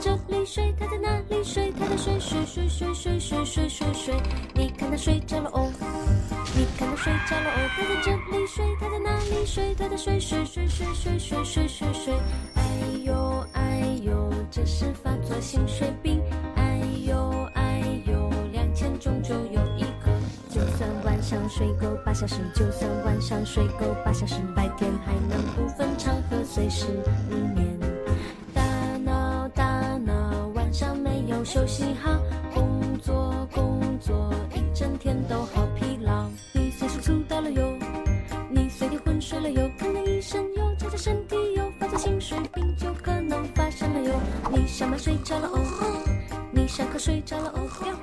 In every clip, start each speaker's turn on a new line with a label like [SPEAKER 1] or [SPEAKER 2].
[SPEAKER 1] 这里睡，他在那里睡，他在睡睡睡睡睡睡睡睡睡。你看他睡着了哦，你看他睡着了哦，他在这里睡，他在那里睡，他在睡睡睡睡睡睡睡睡睡。哎呦哎呦，这是发作性睡病。哎呦哎呦，两千中就有一个。就算晚上睡够八小时，就算晚上睡够八小时，白天还能不分场合随时入眠。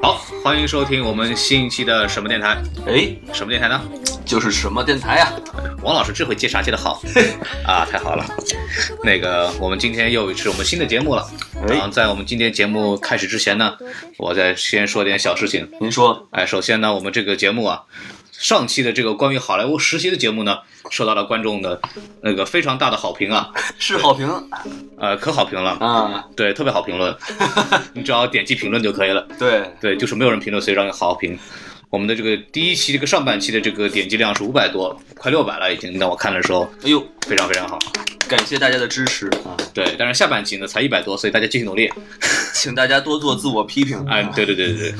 [SPEAKER 1] 好，
[SPEAKER 2] 欢迎收听我们新一期的什么电台？
[SPEAKER 3] 哎，
[SPEAKER 2] 什么电台呢？
[SPEAKER 3] 就是什么电台呀、
[SPEAKER 2] 王老师这回接啥接的好 啊，太好了。那个，我们今天又是我们新的节目了。然后在我们今天节目开始之前呢，我再先说点小事情。
[SPEAKER 3] 您说，
[SPEAKER 2] 哎，首先呢，我们这个节目啊，上期的这个关于好莱坞实习的节目呢，受到了观众的那个非常大的好评啊，
[SPEAKER 3] 是好评
[SPEAKER 2] 呃，可好评了，
[SPEAKER 3] 啊？
[SPEAKER 2] 对，特别好评论，你只要点击评论就可以了。
[SPEAKER 3] 对，
[SPEAKER 2] 对，就是没有人评论，所以让你好好评。我们的这个第一期这个上半期的这个点击量是五百多，快六百了已经。当我看的时候，
[SPEAKER 3] 哎呦，
[SPEAKER 2] 非常非常好。
[SPEAKER 3] 感谢大家的支持啊，
[SPEAKER 2] 对，但是下半期呢才一百多，所以大家继续努力。
[SPEAKER 3] 请大家多做自我批评。
[SPEAKER 2] 哎，对对对对对，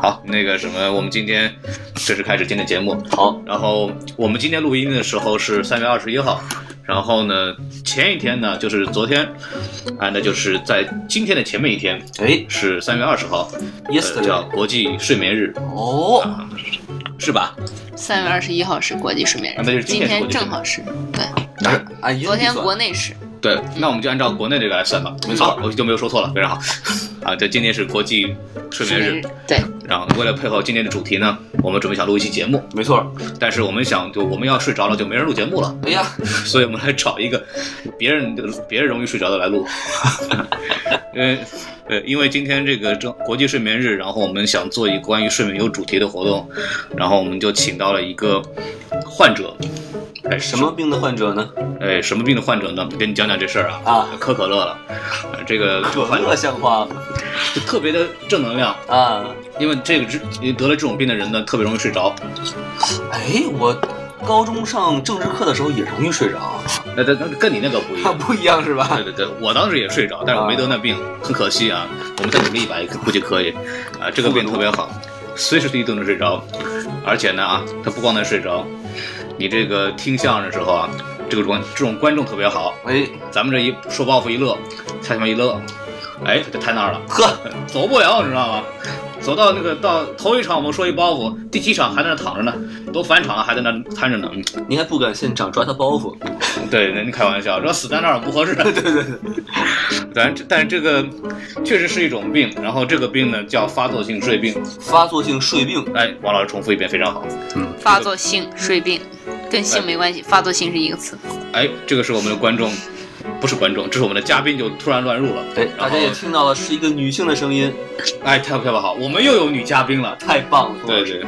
[SPEAKER 2] 好，那个什么，我们今天正式开始今天的节目。
[SPEAKER 3] 好，
[SPEAKER 2] 然后我们今天录音的时候是三月二十一号，然后呢，前一天呢就是昨天，啊，那就是在今天的前面一天
[SPEAKER 3] 哎。
[SPEAKER 2] 是三月二十号，呃叫国际睡眠日，
[SPEAKER 3] 哦，
[SPEAKER 2] 是吧？
[SPEAKER 4] 三月二十一号是国际睡眠日，
[SPEAKER 2] 啊那就是今
[SPEAKER 4] 今
[SPEAKER 2] 天
[SPEAKER 4] 正好是对，昨天国内是
[SPEAKER 2] 对，那我们就按照国内这个来算吧。
[SPEAKER 3] 没错
[SPEAKER 2] 我就没有说错了，非常好。啊，这今天是国际睡眠日，
[SPEAKER 4] 对，
[SPEAKER 2] 然后为了配合今天的主题呢，我们准备想录一期节目，
[SPEAKER 3] 没错。
[SPEAKER 2] 但是我们想，就我们要睡着了，就没人录节目了，
[SPEAKER 3] 哎呀，
[SPEAKER 2] 所以我们来找一个别人别人容易睡着的来录。因为呃，因为今天这个正国际睡眠日，然后我们想做一个关于睡眠有主题的活动，然后我们就请到了一个患者，哎，
[SPEAKER 3] 什么病的患者呢？
[SPEAKER 2] 哎，什么病的患者呢？跟你讲讲这事儿啊。
[SPEAKER 3] 啊，
[SPEAKER 2] 可可乐了，呃这个这个患者
[SPEAKER 3] 这像话吗？
[SPEAKER 2] 就特别的正能量，
[SPEAKER 3] 啊，
[SPEAKER 2] 因为这个这得了这种病的人呢，特别容易睡着。
[SPEAKER 3] 哎，我高中上政治课的时候也容易睡着，
[SPEAKER 2] 那那那跟你那个不一样。
[SPEAKER 3] 不一样是吧
[SPEAKER 2] 对？对对，我当时也睡着，但是我没得那病，很可惜啊。我们再努力一把，也估计可以。啊，这个病特别好，随时随地都能睡着，而且呢啊，他不光能睡着，你这个听相声的时候啊，这个观这种观众特别好。
[SPEAKER 3] 哎，
[SPEAKER 2] 咱们这一说包袱一乐，他他妈一乐，哎，他就瘫那儿了。
[SPEAKER 3] 呵，
[SPEAKER 2] 走不了，你知道吗？走到那个到头一场我们说一包袱，第七场还在那躺着呢，都返场了还在那瘫着呢。嗯
[SPEAKER 3] 你还不敢现场抓他包袱？
[SPEAKER 2] 对，那你开玩笑，说死在那儿不合适。对对对。但但是这个确实是一种病，然后这个病呢叫发作性睡病。
[SPEAKER 3] 发作性睡病，
[SPEAKER 2] 哎，王老师重复一遍，非常好。
[SPEAKER 4] 发作性睡病，跟性没关系，发作性是一个词。
[SPEAKER 2] 哎，这个是我们的观众，不是观众，这是我们的嘉宾就突然乱入了。对，
[SPEAKER 3] 大家也听到了，是一个女性的声音，
[SPEAKER 2] 哎，太特别好，我们又有女嘉宾了。
[SPEAKER 3] 太棒了。
[SPEAKER 2] 对对，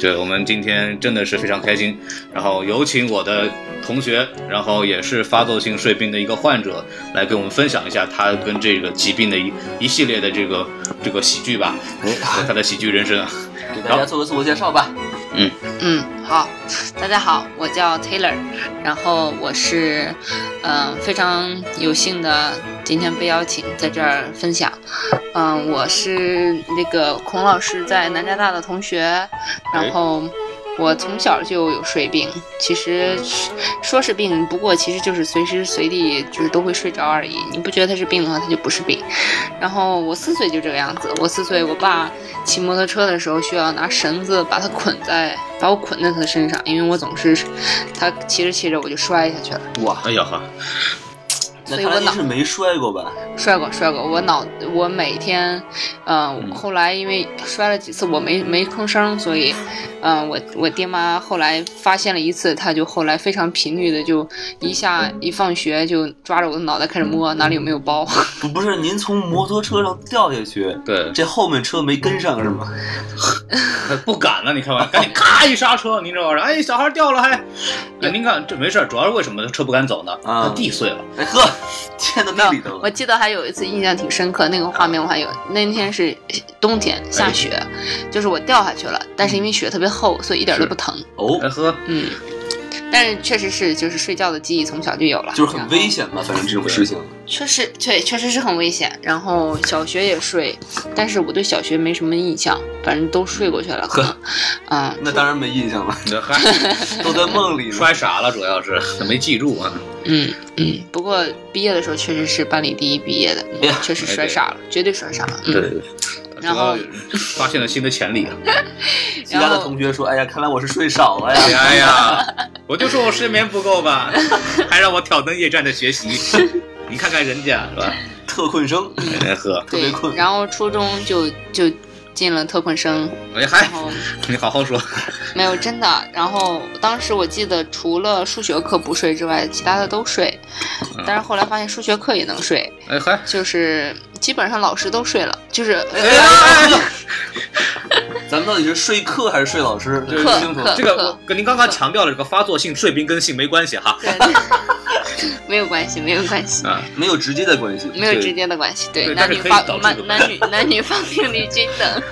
[SPEAKER 2] 对，我们今天真的是非常开心。然后有请我的同学，然后也是发作性睡病的一个患者，来跟我们分享一下他跟这个疾病的一一系列的这个这个喜剧吧，
[SPEAKER 3] 哎，
[SPEAKER 2] 他的喜剧人生。
[SPEAKER 3] 给大家做个自我介绍吧。
[SPEAKER 4] 嗯嗯，好，大家好，我叫 Taylor，然后我是，嗯、非常有幸的今天被邀请在这儿分享。嗯、我是那个孔老师在南加大的同学，然后我从小就有睡病，其实说是病，不过其实就是随时随地就是都会睡着而已。你不觉得它是病的话，它就不是病。然后我四岁就这个样子，我四岁，我爸骑摩托车的时候需要拿绳子把它捆在，把我捆在他身上，因为我总是他骑着骑着我就摔下去了，
[SPEAKER 3] 哇，
[SPEAKER 2] 哎呀呵，
[SPEAKER 3] 那看来您是没摔过吧？
[SPEAKER 4] 摔过摔过，我脑我每天，嗯、后来因为摔了几次我没没吭声，所以，嗯、我我爹妈后来发现了一次，他就后来非常频率的就一下一放学就抓着我的脑袋开始摸哪里有没有包，
[SPEAKER 3] 不不是，您从摩托车上掉下去，
[SPEAKER 2] 对，
[SPEAKER 3] 这后面车没跟上是吗？
[SPEAKER 2] 不敢了，你开玩笑，赶紧咔一刹车，您这玩意儿，哎，小孩掉了还，哎，您看这没事，主要是为什么车不敢走呢？
[SPEAKER 3] 啊
[SPEAKER 2] 地碎了，
[SPEAKER 3] 哎呵，嵌到
[SPEAKER 4] 没有
[SPEAKER 3] 地里头，了。
[SPEAKER 4] 我记得还有一次印象挺深刻，那个画面我还有。那天是冬天下雪，就是我掉下去了，但是因为雪特别厚，所以一点都不疼。
[SPEAKER 3] 哦
[SPEAKER 4] 嗯，但是确实是就是睡觉的记忆从小就有了，
[SPEAKER 3] 就是很危险嘛，反正这种事情。
[SPEAKER 4] 确实，对，确实是很危险。然后小学也睡，但是我对小学没什么印象，反正都睡过去了，呵，啊。嗯，
[SPEAKER 3] 那当然没印象了，
[SPEAKER 2] 这嗨，
[SPEAKER 3] 都在梦里。
[SPEAKER 2] 摔傻了，主要是没记住啊。
[SPEAKER 4] 嗯嗯。不过毕业的时候确实是班里第一毕业的，确实摔傻了，绝对摔傻了。嗯。
[SPEAKER 2] 对对对，
[SPEAKER 4] 然后
[SPEAKER 2] 发现了新的潜力。
[SPEAKER 3] 其他的同学说：“哎呀，看来我是睡少了呀。
[SPEAKER 2] 哎呀，我就说我睡眠不够吧，还让我挑灯夜战的学习。你看看人家是吧？”
[SPEAKER 3] 特困生，
[SPEAKER 2] 哎呵，
[SPEAKER 3] 特别困，
[SPEAKER 4] 然后初中就就进了特困生，
[SPEAKER 2] 哎嗨你好好说。
[SPEAKER 4] 没有真的。然后当时我记得除了数学课不睡之外，其他的都睡。但是后来发现数学课也能睡，
[SPEAKER 2] 哎嗨，
[SPEAKER 4] 就是基本上老师都睡了，就是
[SPEAKER 2] 哎呀，
[SPEAKER 3] 咱们到底是睡课还是睡老师？
[SPEAKER 2] 这
[SPEAKER 4] 课
[SPEAKER 3] 清楚。
[SPEAKER 4] 课
[SPEAKER 2] 这个我跟您刚刚强调了，这个发作性睡病跟性没关系哈。
[SPEAKER 4] 没有关系，没有关系。
[SPEAKER 2] 啊，
[SPEAKER 3] 没有直接的关系。
[SPEAKER 4] 没有直接的关系，对，男女发男男女 男女发病率均等，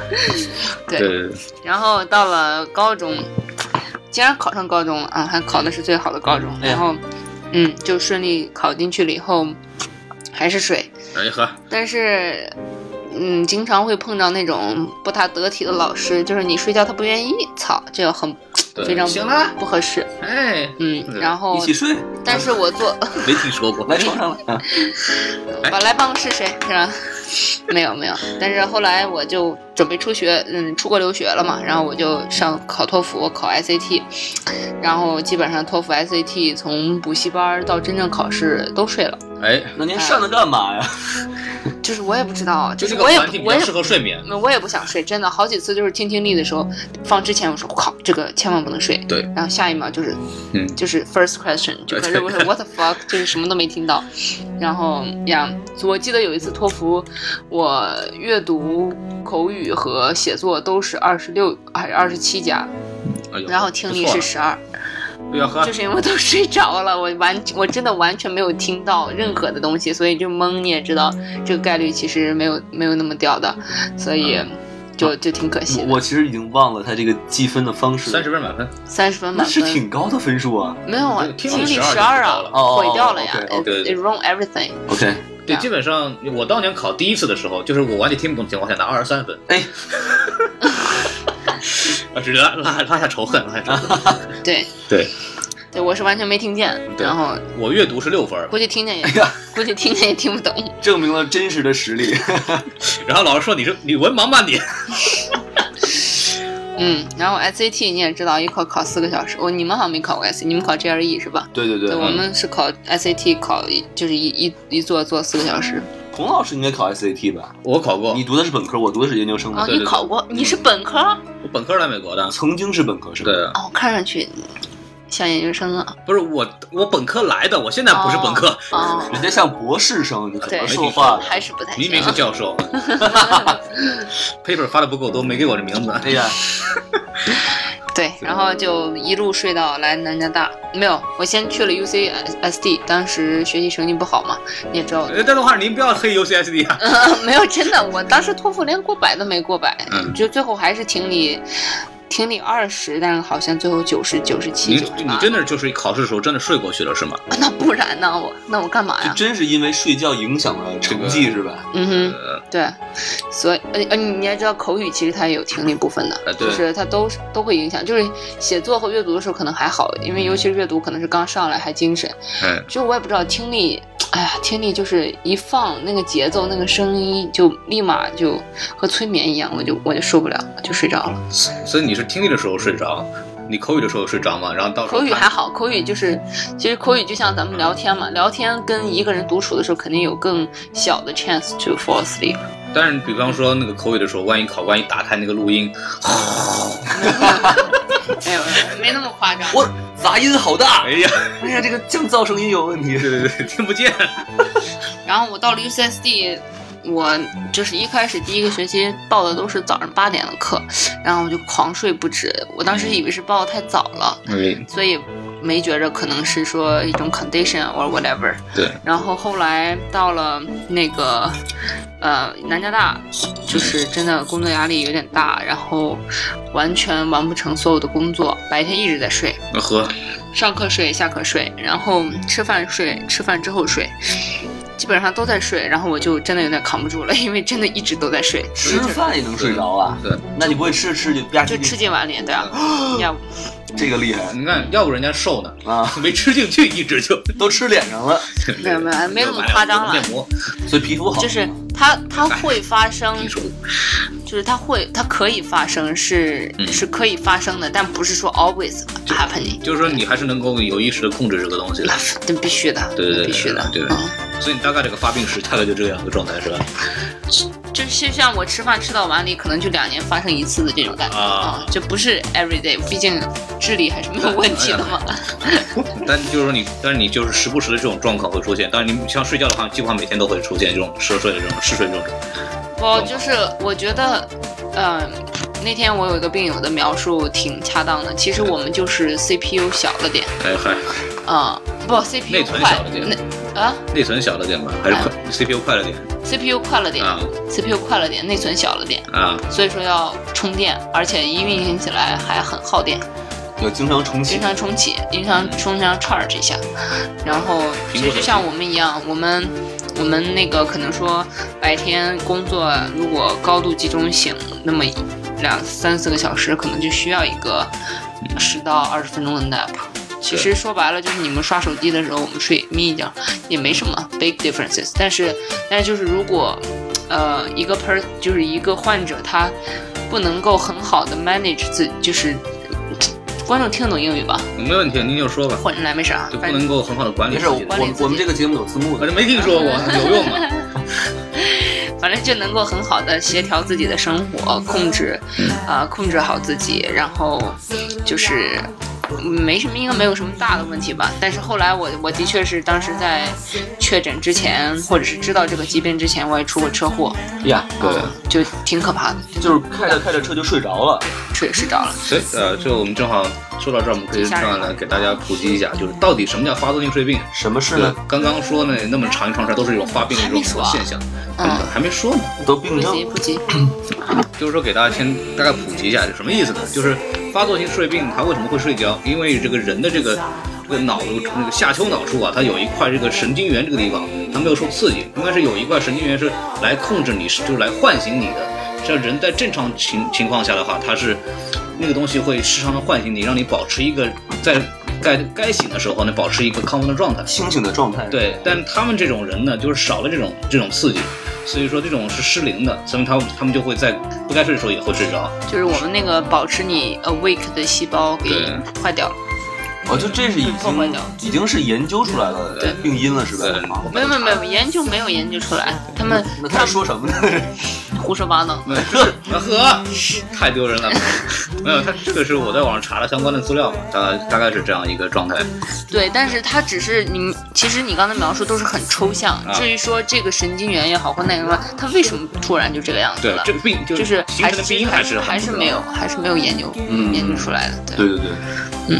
[SPEAKER 4] 对，
[SPEAKER 2] 对，
[SPEAKER 4] 然后到了高中，既然考上高中了啊，还考的是最好的高中，然后，嗯，就顺利考进去了以后，还是睡，但是，嗯，经常会碰到那种不大得体的老师，就是你睡觉他不愿意，操，这个很非常
[SPEAKER 2] 行了
[SPEAKER 4] 不合适，
[SPEAKER 2] 哎，
[SPEAKER 4] 嗯，然后
[SPEAKER 3] 一，起睡，
[SPEAKER 4] 但是我做，
[SPEAKER 2] 没听说过。
[SPEAKER 3] 来床上了。啊
[SPEAKER 4] 我来办公室睡是吧？没有没有，但是后来我就准备出学，嗯，出国留学了嘛，然后我就上考托福，考 SAT，然后基本上托福 SAT 从补习班到真正考试都睡了，
[SPEAKER 2] 哎，
[SPEAKER 3] 那您上它干嘛呀？
[SPEAKER 4] 就是我也不知道，
[SPEAKER 2] 就这个
[SPEAKER 4] 就是我也不我也
[SPEAKER 2] 环境比较适合睡眠。
[SPEAKER 4] 我也不想睡，真的好几次就是听听力的时候放之前我说我靠这个千万不能睡，
[SPEAKER 2] 对。
[SPEAKER 4] 然后下一秒就是
[SPEAKER 2] 嗯。
[SPEAKER 4] 就是 first question 就 可是我说 what the fuck 就是什么都没听到，然后呀，我记得有一次托福，我阅读、口语和写作都是二十六还是二十七加，然后听力是十二，就，是因为我都睡着了，我完我真的完全没有听到任何的东西，所以就懵。你也知道这个概率其实没有没有那么屌的，所以就就挺可惜的。
[SPEAKER 3] 我我其实已经忘了他这个计分的方式，
[SPEAKER 2] 三十分满分。
[SPEAKER 4] 三十分满分是，
[SPEAKER 3] 挺高的分数啊。
[SPEAKER 4] 没有啊，
[SPEAKER 2] 听
[SPEAKER 4] 听力
[SPEAKER 2] 力12
[SPEAKER 4] 十二啊毁掉了呀 it wrong everything。
[SPEAKER 3] OK，
[SPEAKER 2] 对，
[SPEAKER 4] 啊
[SPEAKER 2] 基本上我当年考第一次的时候，就是我完全听不懂的情况下拿二十三分，
[SPEAKER 3] 哎，
[SPEAKER 2] 啊，只拉拉拉下仇恨，拉下仇恨。
[SPEAKER 4] 对
[SPEAKER 2] 对，
[SPEAKER 4] 对，我是完全没听见，
[SPEAKER 2] 对
[SPEAKER 4] 然后
[SPEAKER 2] 我阅读是六分，
[SPEAKER 4] 估计听见也 估计听见也听不懂。
[SPEAKER 3] 证明了真实的实力。
[SPEAKER 2] 然后老师说你是你文盲吧你？
[SPEAKER 4] 嗯，然后 SAT 你也知道，一考考四个小时。我你们好像没考过 SAT，你们考 GRE 是吧？
[SPEAKER 3] 对对对，
[SPEAKER 4] 对，我
[SPEAKER 3] 嗯
[SPEAKER 4] 们是考 SAT，考就是一一一做做四个小时。
[SPEAKER 3] 孔老师应该考 SAT 吧？
[SPEAKER 2] 我考过
[SPEAKER 3] 你，读的是本科，我读的是研究生嘛
[SPEAKER 4] 哦，。
[SPEAKER 2] 对
[SPEAKER 4] 你考过？你是本科？
[SPEAKER 2] 我本科来美国的。
[SPEAKER 3] 曾经是本科是吧？
[SPEAKER 2] 对，
[SPEAKER 4] 哦，看上去像研究生啊。
[SPEAKER 2] 不是我我本科来的，我现在不是本科，
[SPEAKER 4] 哦，
[SPEAKER 3] 人家像博士生，你怎
[SPEAKER 4] 对
[SPEAKER 3] 么说话？
[SPEAKER 4] 还是不太
[SPEAKER 2] 明明是。教授，paper 发的不够多，没给我这名字。
[SPEAKER 3] 哎呀，
[SPEAKER 4] 对，然后就一路睡到来南加大。没有，我先去了 UCSD，当时学习成绩不好嘛，你也知道。
[SPEAKER 2] 呃，邓东华，您不要黑 UCSD 啊！
[SPEAKER 4] 没有，真的，我当时托福连过百都没过百，
[SPEAKER 2] 嗯
[SPEAKER 4] 就最后还是听力，听力二十，但是好像最后九十九十七
[SPEAKER 2] 你你真的就是考试的时候真的睡过去了是吗？
[SPEAKER 4] 那不然呢？我那我干嘛呀？
[SPEAKER 3] 这真是因为睡觉影响了成绩是吧？
[SPEAKER 4] 嗯哼，
[SPEAKER 2] 呃，
[SPEAKER 4] 对，所以呃呃，你还知道口语其实它也有听力部分的，就是它都都会影响。就是写作和阅读的时候可能还好，因为尤其是阅读可能是刚上来还精神，
[SPEAKER 2] 嗯，
[SPEAKER 4] 就我也不知道听力，哎呀，听力就是一放那个节奏那个声音就立马就和催眠一样，我就我就受不了，就睡着了。
[SPEAKER 2] 所以你是听力的时候睡着，你口语的时候睡着吗？然后到时候看
[SPEAKER 4] 口语还好，口语就是其实口语就像咱们聊天嘛，聊天跟一个人独处的时候肯定有更小的 chance to fall asleep。
[SPEAKER 2] 但是比方说那个口语的时候，万一考官一打开那个录音，
[SPEAKER 4] 没有，没那么夸张。
[SPEAKER 3] 我杂音好大
[SPEAKER 2] 哎，呀，
[SPEAKER 3] 哎呀，这个降噪声音有问题。
[SPEAKER 2] 对对对，听不见。
[SPEAKER 4] 然后我到了 UCSD，我就是一开始第一个学期报的都是早上八点的课，然后我就狂睡不止。我当时以为是报的太早了，
[SPEAKER 2] 对
[SPEAKER 4] 所以没觉着可能是说一种 condition or whatever。
[SPEAKER 2] 对，
[SPEAKER 4] 然后后来到了那个呃南加大，就是真的工作压力有点大，然后完全完不成所有的工作，白天一直在睡。
[SPEAKER 2] 那喝
[SPEAKER 4] 上课睡，下课睡，然后吃饭睡，吃饭之后睡，基本上都在睡。然后我就真的有点扛不住了，因为真的一直都在睡，
[SPEAKER 3] 吃饭也能睡着啊？
[SPEAKER 2] 对，
[SPEAKER 3] 那你不会吃着吃着就吧唧
[SPEAKER 4] 就吃进碗里，对啊，要。不
[SPEAKER 3] 这个厉害。
[SPEAKER 2] 你看，要不人家瘦呢，
[SPEAKER 3] 啊，
[SPEAKER 2] 没吃进去，一直就
[SPEAKER 3] 都吃脸上了，
[SPEAKER 4] 没有没有没那么夸张了。
[SPEAKER 2] 面膜，
[SPEAKER 3] 所以皮肤好。
[SPEAKER 4] 就是它它会发生就是它会它可以发生，是
[SPEAKER 2] 嗯
[SPEAKER 4] 是可以发生的，但不是说 always happening，
[SPEAKER 2] 就是说你还是能够有意识的控制这个东西的。
[SPEAKER 4] 这必须的，
[SPEAKER 2] 对对对
[SPEAKER 4] 必须的，
[SPEAKER 2] 对。所以你大概这个发病时大概就这样一个状态是吧？
[SPEAKER 4] 就是像我吃饭吃到碗里，可能就两年发生一次的这种感觉
[SPEAKER 2] 啊
[SPEAKER 4] 就不是 every day，毕竟智力还是没有问题的嘛。
[SPEAKER 2] 但就是说你，但是你就是时不时的这种状况会出现。但是，你像睡觉的话，基本上每天都会出现这种嗜睡的这种嗜睡这种。
[SPEAKER 4] 我就是我觉得，呃，那天我有一个病友的描述挺恰当的。其实我们就是 CPU 小了点，
[SPEAKER 2] 哎嗨，
[SPEAKER 4] 啊、不 CPU
[SPEAKER 2] 内存小了点
[SPEAKER 4] 那啊
[SPEAKER 2] 内存小了点吧，还是快、CPU 快了点
[SPEAKER 4] CPU 快了点、
[SPEAKER 2] 啊
[SPEAKER 4] c p u 快了点，内存小了点，
[SPEAKER 2] 啊？
[SPEAKER 4] 所以说要充电，而且一运行起来还很耗电。
[SPEAKER 3] 要经常重启
[SPEAKER 4] 经。常重启，经常经常 charge 一下，然后其实就像我们一样，我们我们那个可能说白天工作如果高度集中醒，那么两三四个小时可能就需要一个十到二十分钟的 nap。其实说白了就是你们刷手机的时候，我们睡眯一觉也没什么 big differences。但是但是就是如果呃一个 per 就是一个患者他不能够很好的 manage 自就是观众听得懂英语吧？
[SPEAKER 2] 没问题，您就说吧，
[SPEAKER 4] 混来没事啊，
[SPEAKER 2] 就不能够很好的管理
[SPEAKER 3] 没事，我我我们这个节目有字幕的
[SPEAKER 2] 反正。没听说过，有用吗？
[SPEAKER 4] 反正就能够很好的协调自己的生活，控制啊、控制好自己，然后就是嗯没什么，应该没有什么大的问题吧。但是后来我我的确是当时在确诊之前，或者是知道这个疾病之前，我也出过车祸，
[SPEAKER 3] 呀，
[SPEAKER 2] 对
[SPEAKER 4] 嗯就挺可怕的，
[SPEAKER 3] 就是开着开着车就睡着了。
[SPEAKER 4] 睡睡着了。
[SPEAKER 2] 所以呃，就我们正好说到这儿，我们可以这样来给大家普及一下，就是到底什么叫发作性睡病？
[SPEAKER 3] 什么事呢？，
[SPEAKER 2] 刚刚说呢，那么长一长串都是一种发病的一种现象，
[SPEAKER 4] 嗯
[SPEAKER 2] 还没说呢。
[SPEAKER 3] 都病症
[SPEAKER 4] 不急。不急，
[SPEAKER 2] 就是说给大家先大概普及一下，就什么意思呢？就是发作性睡病他为什么会睡觉？因为这个人的这个这个脑的那个下丘脑处啊，它有一块这个神经元这个地方，它没有受刺激，应该是有一块神经元是来控制你，就是来唤醒你的。像人在正常情情况下的话，它是那个东西会时常的唤醒你，让你保持一个在该该醒的时候呢，保持一个亢奋的状态。
[SPEAKER 3] 清醒的状态。，
[SPEAKER 2] 对，但他们这种人呢，就是少了这种这种刺激，所以说这种是失灵的，所以他们他们就会在不该睡的时候也会睡着。
[SPEAKER 4] 就是我们那个保持你 awake 的细胞给
[SPEAKER 2] 对
[SPEAKER 4] 坏掉了。
[SPEAKER 3] 哦，就这是已经已经是研究出来了
[SPEAKER 2] 对
[SPEAKER 3] 病因了，是吧？
[SPEAKER 4] 没有没有没有，研究没有研究出来，他们
[SPEAKER 3] 那他说什么呢？
[SPEAKER 4] 胡说八道。
[SPEAKER 2] 没有，就是 呵，太丢人了。没有，他这个是我在网上查了相关的资料嘛，大大概是这样一个状态。
[SPEAKER 4] 对，但是他只是你，其实你刚才描述都是很抽象。
[SPEAKER 2] 啊
[SPEAKER 4] 至于说这个神经元也好或那个，他为什么突然就这个样子了，？
[SPEAKER 2] 对这个病就
[SPEAKER 4] 就是
[SPEAKER 2] 形成的病因
[SPEAKER 4] 还
[SPEAKER 2] 是
[SPEAKER 4] 还是没有，还是没有研究、
[SPEAKER 3] 嗯
[SPEAKER 4] 研究出来的。
[SPEAKER 3] 对对对，
[SPEAKER 2] 对，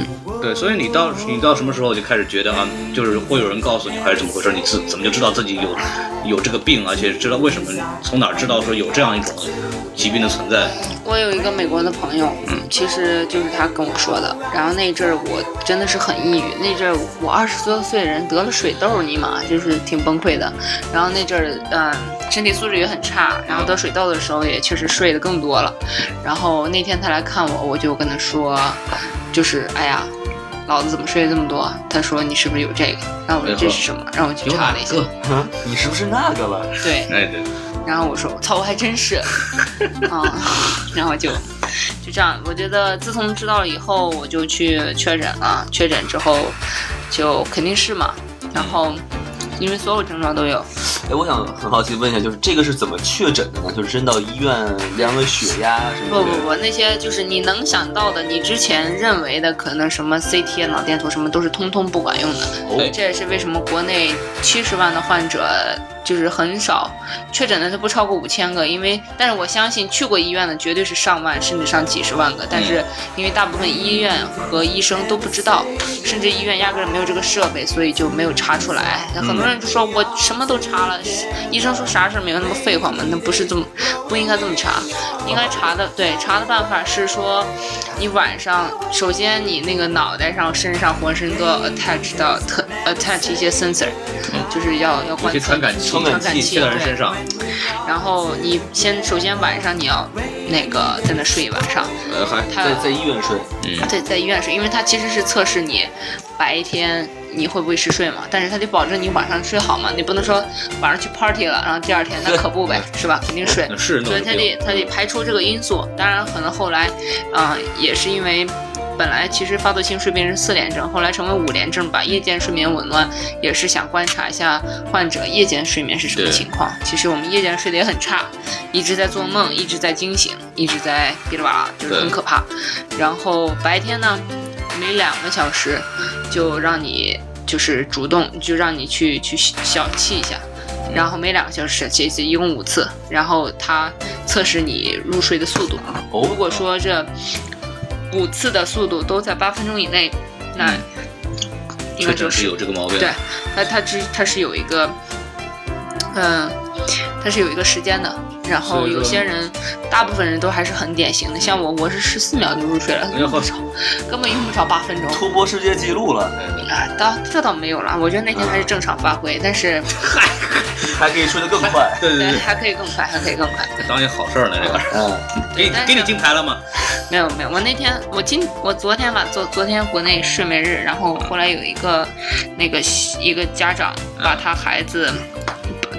[SPEAKER 2] 所以你到你到什么时候就开始觉得啊，就是会有人告诉你还是怎么回事？你自怎么就知道自己有有这个病，而且知道为什么？从哪儿知道说有这样一种疾病的存在？
[SPEAKER 4] 我有一个美国的朋友，嗯其实就是他跟我说的。然后那阵儿我真的是很抑郁，那阵儿我二十多岁的人得了水痘，尼玛就是挺崩溃的。然后那阵儿，嗯、身体素质也很差，然后得水痘的时候也确实睡得更多了。然后那天他来看我，我就跟他说，就是哎呀，老子怎么睡这么多？他说你是不是有这个？然后我说这是什么？然后我去查了一下，
[SPEAKER 3] 你是不是那个了？
[SPEAKER 4] 对，
[SPEAKER 2] 哎对，
[SPEAKER 4] 然后我说我操，我还真是，啊，然后就就这样。我觉得自从知道了以后，我就去确诊了。确诊之后，就肯定是嘛。然后因为所有症状都有，
[SPEAKER 3] 哎，我想很好奇问一下，就是这个是怎么确诊的呢？就是真到医院量个血压什么的？
[SPEAKER 4] 不不不，那些就是你能想到的，你之前认为的可能什么 CT 脑电图什么都是通通不管用的。
[SPEAKER 3] 哦
[SPEAKER 4] 这也是为什么国内七十万的患者就是很少确诊的，它不超过五千个。因为，但是我相信去过医院的绝对是上万甚至上几十万个。但是因为大部分医院和医生都不知道，甚至医院压根儿没有这个设备，所以就没有查出来。很多人就说我什么都查了，医生说啥事儿没有，那么废话嘛？那不是这么不应该这么查，应该查的对查的办法是说，你晚上首先你那个脑袋上、身上、浑身都要 attach 到特 attach 一些 sensor，就是要要
[SPEAKER 2] 有
[SPEAKER 4] 观测
[SPEAKER 2] 些传感器，
[SPEAKER 3] 传感器
[SPEAKER 2] 贴到人身上，
[SPEAKER 4] 然后你先首先晚上你要那个在那睡一晚上，
[SPEAKER 2] 呃还
[SPEAKER 4] 他
[SPEAKER 3] 在在医院睡，嗯
[SPEAKER 4] 对，在医院睡，因为他其实是测试你白天你会不会嗜睡嘛，但是他得保证你晚上睡好嘛，你不能说晚上去 party 了，然后第二天那可不呗，是吧？肯定睡。所以
[SPEAKER 2] 他
[SPEAKER 4] 得他得排除这个因素。当然，可能后来，嗯、也是因为。本来其实发作性睡眠是四联症，后来成为五联症吧。夜间睡眠紊乱也是想观察一下患者夜间睡眠是什么情况。其实我们夜间睡得也很差，一直在做梦，一直在惊醒，一直在噼里啪啦，就是很可怕。然后白天呢，每两个小时就让你就是主动，就让你去去小憩一下。然后每两个小时这这一共五次，然后它测试你入睡的速度。如
[SPEAKER 3] 哦，
[SPEAKER 4] 果说这五次的速度都在八分钟以内，那应该就是
[SPEAKER 2] 有这个毛病。
[SPEAKER 4] 对，它它只它是有一个，嗯、它是有一个时间的。然后有些人，大部分人都还是很典型的，像我，我是十四秒就入睡了，
[SPEAKER 2] 哎呀呵
[SPEAKER 4] 用不着，根本用不着八分钟。
[SPEAKER 3] 突破世界纪录了，
[SPEAKER 4] 啊，倒这倒没有了，我觉得那天还是正常发挥，但是
[SPEAKER 3] 还可以睡得更快。
[SPEAKER 4] 对
[SPEAKER 2] 对对对，
[SPEAKER 4] 还可以更快，还可以更快。
[SPEAKER 2] 当一好事儿呢，这个
[SPEAKER 3] 嗯，
[SPEAKER 2] 给给你金牌了吗？
[SPEAKER 4] 没有没有，我那天我今我昨天吧，昨昨天国内睡眠日，然后后来有一个那个一个家长把他孩子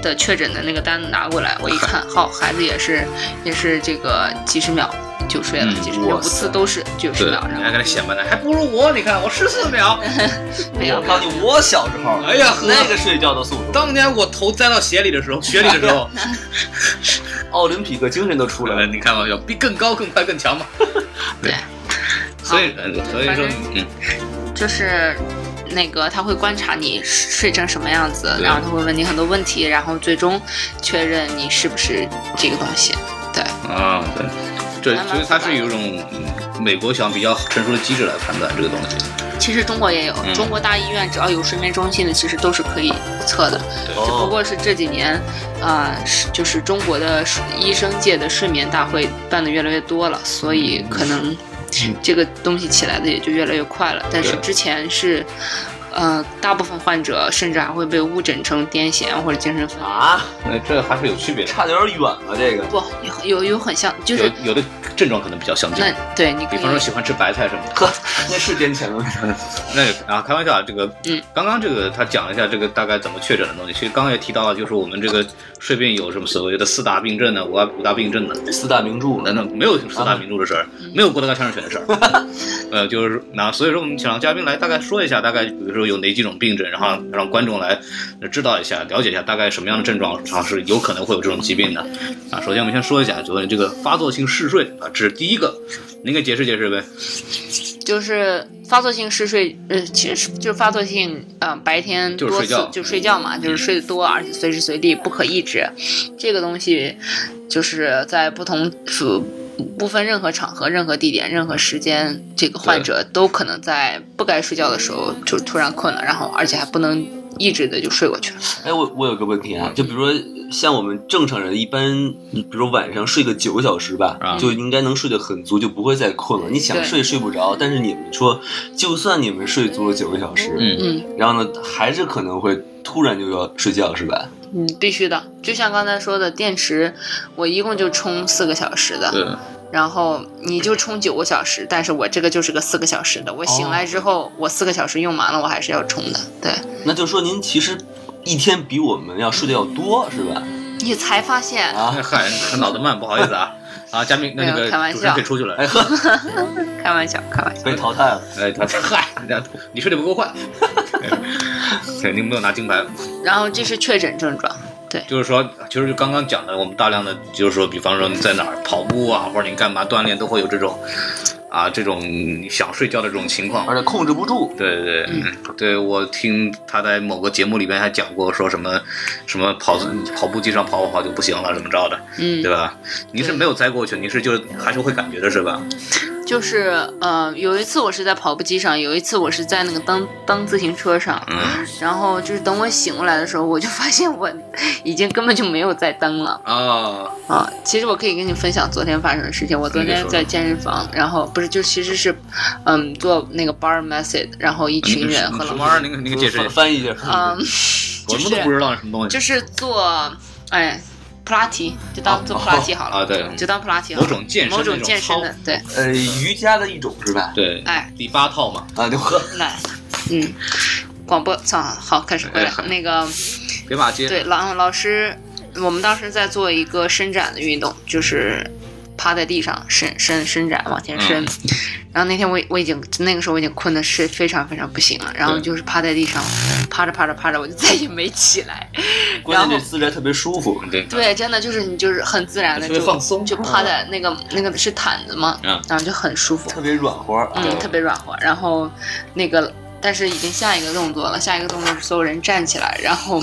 [SPEAKER 4] 的确诊的那个单子拿过来，我一看，好，孩子也是也是这个几十秒就睡了，
[SPEAKER 2] 嗯
[SPEAKER 4] 几十秒五
[SPEAKER 3] 塞
[SPEAKER 4] 次都是九十
[SPEAKER 2] 对，
[SPEAKER 4] 秒，
[SPEAKER 2] 你
[SPEAKER 4] 然后
[SPEAKER 2] 还跟他显摆呢，还不如我，你看我十四秒。
[SPEAKER 4] 没有
[SPEAKER 3] 我告诉你，我小时候，
[SPEAKER 2] 哎呀呵
[SPEAKER 3] 那个睡觉的速度，
[SPEAKER 2] 当年我头栽到鞋里的时候，雪里的时候，
[SPEAKER 3] 奥林匹克精神都出来
[SPEAKER 2] 呃，
[SPEAKER 3] 了。
[SPEAKER 2] 你看嘛，要比更高、更快、更强嘛。
[SPEAKER 4] 对，
[SPEAKER 2] 所以，呃所以说
[SPEAKER 4] 正，
[SPEAKER 2] 嗯，
[SPEAKER 4] 就是那个他会观察你睡成什么样子，然后他会问你很多问题，然后最终确认你是不是这个东西。对，
[SPEAKER 2] 啊，对，这
[SPEAKER 4] 还蛮
[SPEAKER 2] 其实它是有一种嗯美国想比较成熟的机制来判断这个东西。
[SPEAKER 4] 其实中国也有，
[SPEAKER 2] 嗯
[SPEAKER 4] 中国大医院只要有睡眠中心的，其实都是可以测的。只不
[SPEAKER 3] 哦，
[SPEAKER 4] 过是这几年，啊、是就是中国的医生界的睡眠大会办的越来越多了，所以可能这个东西起来的也就越来越快了。但是之前是，呃，大部分患者甚至还会被误诊成癫痫或者精神分裂。
[SPEAKER 3] 啊，
[SPEAKER 2] 那这还是有区别的，
[SPEAKER 3] 差点远了，这个。
[SPEAKER 4] 不，有有有很像，就是
[SPEAKER 2] 有有的症状可能比较相近
[SPEAKER 4] 那。对你
[SPEAKER 2] 比方说喜欢吃白菜什么的，
[SPEAKER 3] 呵，那是癫痫吗。
[SPEAKER 2] 那个啊，开玩笑啊，这个，
[SPEAKER 4] 嗯，
[SPEAKER 2] 刚刚这个他讲了一下这个大概怎么确诊的东西。其实刚刚也提到了，就是我们这个睡病有什么所谓的四大病症呢，五大五大病症呢？
[SPEAKER 3] 四大名著
[SPEAKER 2] 那那没有四大名著的事儿，没有郭德纲相声选的事儿，呃，就是那所以说我们请让嘉宾来大概说一下，大概比如说有哪几种病症，然后让观众来知道一下、了解一下大概什么样的症状，然后是有可能会有这种疾病的啊。首先我们先说一下，就是这个发作性嗜睡啊，这是第一个，您给解释解释呗。
[SPEAKER 4] 就是发作性嗜睡，呃，其实就是发作性，呃，白天多次
[SPEAKER 2] 就睡觉
[SPEAKER 4] 就睡觉嘛，就是睡得多，而且随时随地不可抑制。这个东西就是在不同处不分任何场合、任何地点、任何时间，这个患者都可能在不该睡觉的时候就突然困了，然后而且还不能抑制的就睡过去了。
[SPEAKER 3] 哎，我我有个问题啊，就比如说像我们正常人，一般比如晚上睡个九个小时吧，
[SPEAKER 2] 啊
[SPEAKER 3] 就应该能睡得很足，就不会再困了。你想睡睡不着，但是你们说，就算你们睡足了九个小时，
[SPEAKER 2] 嗯
[SPEAKER 4] 嗯，
[SPEAKER 3] 然后呢，还是可能会突然就要睡觉，是吧？
[SPEAKER 4] 嗯，必须的。就像刚才说的，电池我一共就充四个小时的，
[SPEAKER 2] 对，
[SPEAKER 4] 然后你就充九个小时，但是我这个就是个四个小时的。我醒来之后，我四个小时用完了，我还是要充的。对，
[SPEAKER 3] 那就说您其实一天比我们要睡得要多，是吧？
[SPEAKER 4] 你才发现，
[SPEAKER 3] 啊，
[SPEAKER 2] 嗨，他脑子慢，不好意思啊。啊，嘉宾，那那个主持人
[SPEAKER 4] 笑
[SPEAKER 2] 可以出去了。
[SPEAKER 3] 哎呵，
[SPEAKER 4] 开玩笑，开玩笑。
[SPEAKER 3] 被淘汰了。
[SPEAKER 2] 哎，他嗨，人家你睡得不够快，肯定没有拿金牌。
[SPEAKER 4] 然后这是确诊症状，对，
[SPEAKER 2] 就是说，其实就刚刚讲的，我们大量的就是说，比方说你在哪儿跑步啊，或者你干嘛锻炼，都会有这种啊这种想睡觉的这种情况。
[SPEAKER 3] 而且控制不住，
[SPEAKER 2] 对对对，嗯对我听他在某个节目里边还讲过，说什么什么跑跑步机上跑跑跑就不行了，怎么着的，
[SPEAKER 4] 嗯
[SPEAKER 2] 对，吧？你是没有栽过去，你是就还是会感觉的是吧？
[SPEAKER 4] 就是呃，有一次我是在跑步机上，有一次我是在那个蹬蹬自行车上，
[SPEAKER 2] 嗯
[SPEAKER 4] 然后就是等我醒过来的时候，我就发现我已经根本就没有在蹬了
[SPEAKER 2] 啊，
[SPEAKER 4] 啊。其实我可以跟你分享昨天发生的事情。我昨天在健身房，然后不是就其实是，嗯，做那个 bar method，然后一群人和老
[SPEAKER 2] 什么玩意儿？那个那个解释，
[SPEAKER 3] 翻翻译一下。
[SPEAKER 4] 嗯，
[SPEAKER 2] 我
[SPEAKER 4] 就是
[SPEAKER 2] 们都不知道什么东西
[SPEAKER 4] 就是做哎普拉提，就当做普拉提好了，
[SPEAKER 2] 啊，对，
[SPEAKER 4] 就当普拉提好了，
[SPEAKER 2] 某种健身
[SPEAKER 4] 某种健身的，对，
[SPEAKER 3] 呃，瑜伽的一种是吧？
[SPEAKER 2] 对，
[SPEAKER 4] 哎，
[SPEAKER 2] 第八套嘛，
[SPEAKER 3] 啊，就喝，
[SPEAKER 4] 来，嗯，广播，操，好，开始回来。
[SPEAKER 2] 哎。
[SPEAKER 4] 那个，
[SPEAKER 2] 别骂街，
[SPEAKER 4] 对，老老师，我们当时在做一个伸展的运动，就是趴在地上伸伸伸展往前伸。然后那天我我已经那个时候我已经困的是非常非常不行了，然后就是趴在地上，趴着趴着趴着，我就再也没起来。
[SPEAKER 3] 关键
[SPEAKER 4] 然后
[SPEAKER 3] 这姿势特别舒服。
[SPEAKER 2] 对
[SPEAKER 4] 对，真的就是你就是很自然的就
[SPEAKER 2] 放松
[SPEAKER 4] 就趴在那个那个是毯子嘛，
[SPEAKER 2] 嗯
[SPEAKER 4] 然后就很舒服。
[SPEAKER 3] 特别软和，
[SPEAKER 4] 嗯，特别软和。然后那个，但是已经下一个动作了，下一个动作是所有人站起来，然后，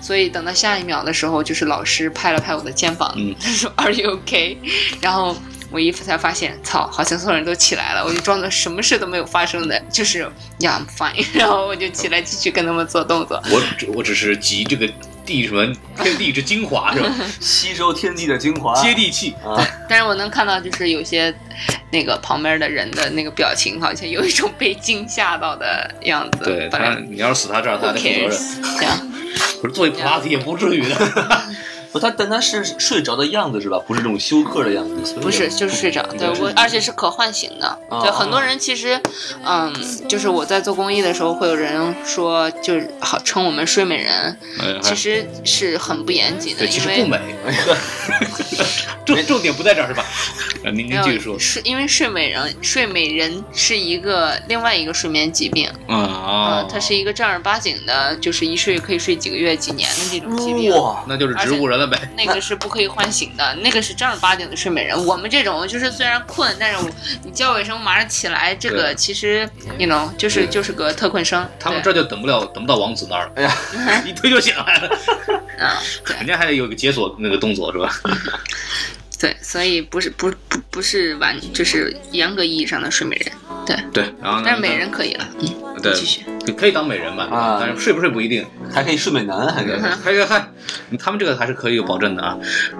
[SPEAKER 4] 所以等到下一秒的时候，就是老师拍了拍我的肩膀，
[SPEAKER 2] 嗯
[SPEAKER 4] 他说 Are you okay？然后。我一才发现，操，好像所有人都起来了，我就装作什么事都没有发生的，就是 Yeah I'm fine，然后我就起来继续跟他们做动作。
[SPEAKER 2] 我我只是急这个地什么天地之精华 是吧？
[SPEAKER 3] 吸收天地的精华。
[SPEAKER 2] 接地气，
[SPEAKER 3] 啊，
[SPEAKER 4] 但是我能看到，就是有些那个旁边的人的那个表情，好像有一种被惊吓到的样子。
[SPEAKER 2] 对他
[SPEAKER 4] 本来，
[SPEAKER 2] 你要是死他这儿，他得负责任。
[SPEAKER 4] 样。
[SPEAKER 2] 不是做一普拉提也不至于的。
[SPEAKER 3] 不，他但他是睡着的样子是吧？不是这种休克的样子。
[SPEAKER 4] 不是，就是睡着。对我，而且是可唤醒的。
[SPEAKER 3] 哦
[SPEAKER 4] 对，很多人其实，嗯，就是我在做公益的时候，会有人说，就是好称我们睡美人，
[SPEAKER 2] 哎
[SPEAKER 4] 其实是很不严谨的，
[SPEAKER 2] 对，其
[SPEAKER 4] 因为
[SPEAKER 2] 实不美。重重点不在这儿是吧？呃您您继续说。
[SPEAKER 4] 睡，因为睡美人，睡美人是一个另外一个睡眠疾病，
[SPEAKER 2] 啊啊
[SPEAKER 4] 嗯，它是一个正儿八经的，就是一睡可以睡几个月、几年的这种疾病。
[SPEAKER 3] 哇，
[SPEAKER 2] 那就是植物人了呗。
[SPEAKER 4] 那个是不可以唤醒的，那个是正儿八经的睡美人。我们这种就是虽然困，但是我你叫我一声，我马上起来，这个其实，you know，就是就是个特困生。
[SPEAKER 2] 他们这就等不了，等不到王子那儿了。
[SPEAKER 3] 哎呀，
[SPEAKER 2] 一推就醒来了。
[SPEAKER 4] 啊，对
[SPEAKER 2] 人家还得有个解锁那个动作是吧？
[SPEAKER 4] 对，所以不是不不不是完，就是严格意义上的睡美人。对，
[SPEAKER 2] 对，然后呢？
[SPEAKER 4] 但是美人可以了。嗯，
[SPEAKER 2] 对
[SPEAKER 4] 继续。
[SPEAKER 2] 可以当美人嘛，
[SPEAKER 3] 啊
[SPEAKER 2] 但是睡不睡不一定。
[SPEAKER 3] 还可以睡美男，还可以。
[SPEAKER 2] 还有还，他们这个还是可以有保证的啊。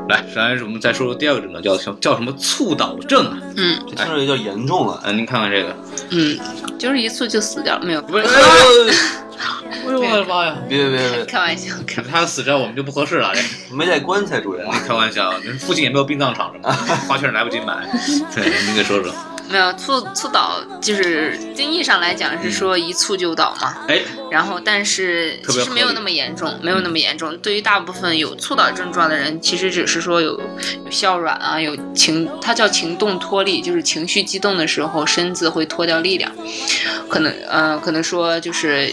[SPEAKER 2] 来，来，我们再说说第二个症状，叫叫什么猝倒症啊？
[SPEAKER 4] 嗯
[SPEAKER 3] 这听着有点严重了。
[SPEAKER 2] 嗯，您看看这个，
[SPEAKER 4] 嗯，就是一次就死掉了，没有？
[SPEAKER 2] 不是，
[SPEAKER 3] 哎
[SPEAKER 2] 哎呦我的妈呀！
[SPEAKER 3] 别别别别，
[SPEAKER 4] 开玩笑，开玩笑。
[SPEAKER 2] 他死这我们就不合适了，这
[SPEAKER 3] 没带棺材，主要。
[SPEAKER 2] 开玩笑，附近也没有殡葬场什么，花圈来不及买。对，您给说说。
[SPEAKER 4] 没有猝猝倒，就是定义上来讲是说一猝就倒嘛。
[SPEAKER 2] 哎，
[SPEAKER 4] 然后，但是其实没有那么严重，没有那么严重。对于大部分有猝倒症状的人，其实只是说有有哮喘啊，有情，它叫情动脱力，就是情绪激动的时候，身子会脱掉力量。可能，呃，可能说就是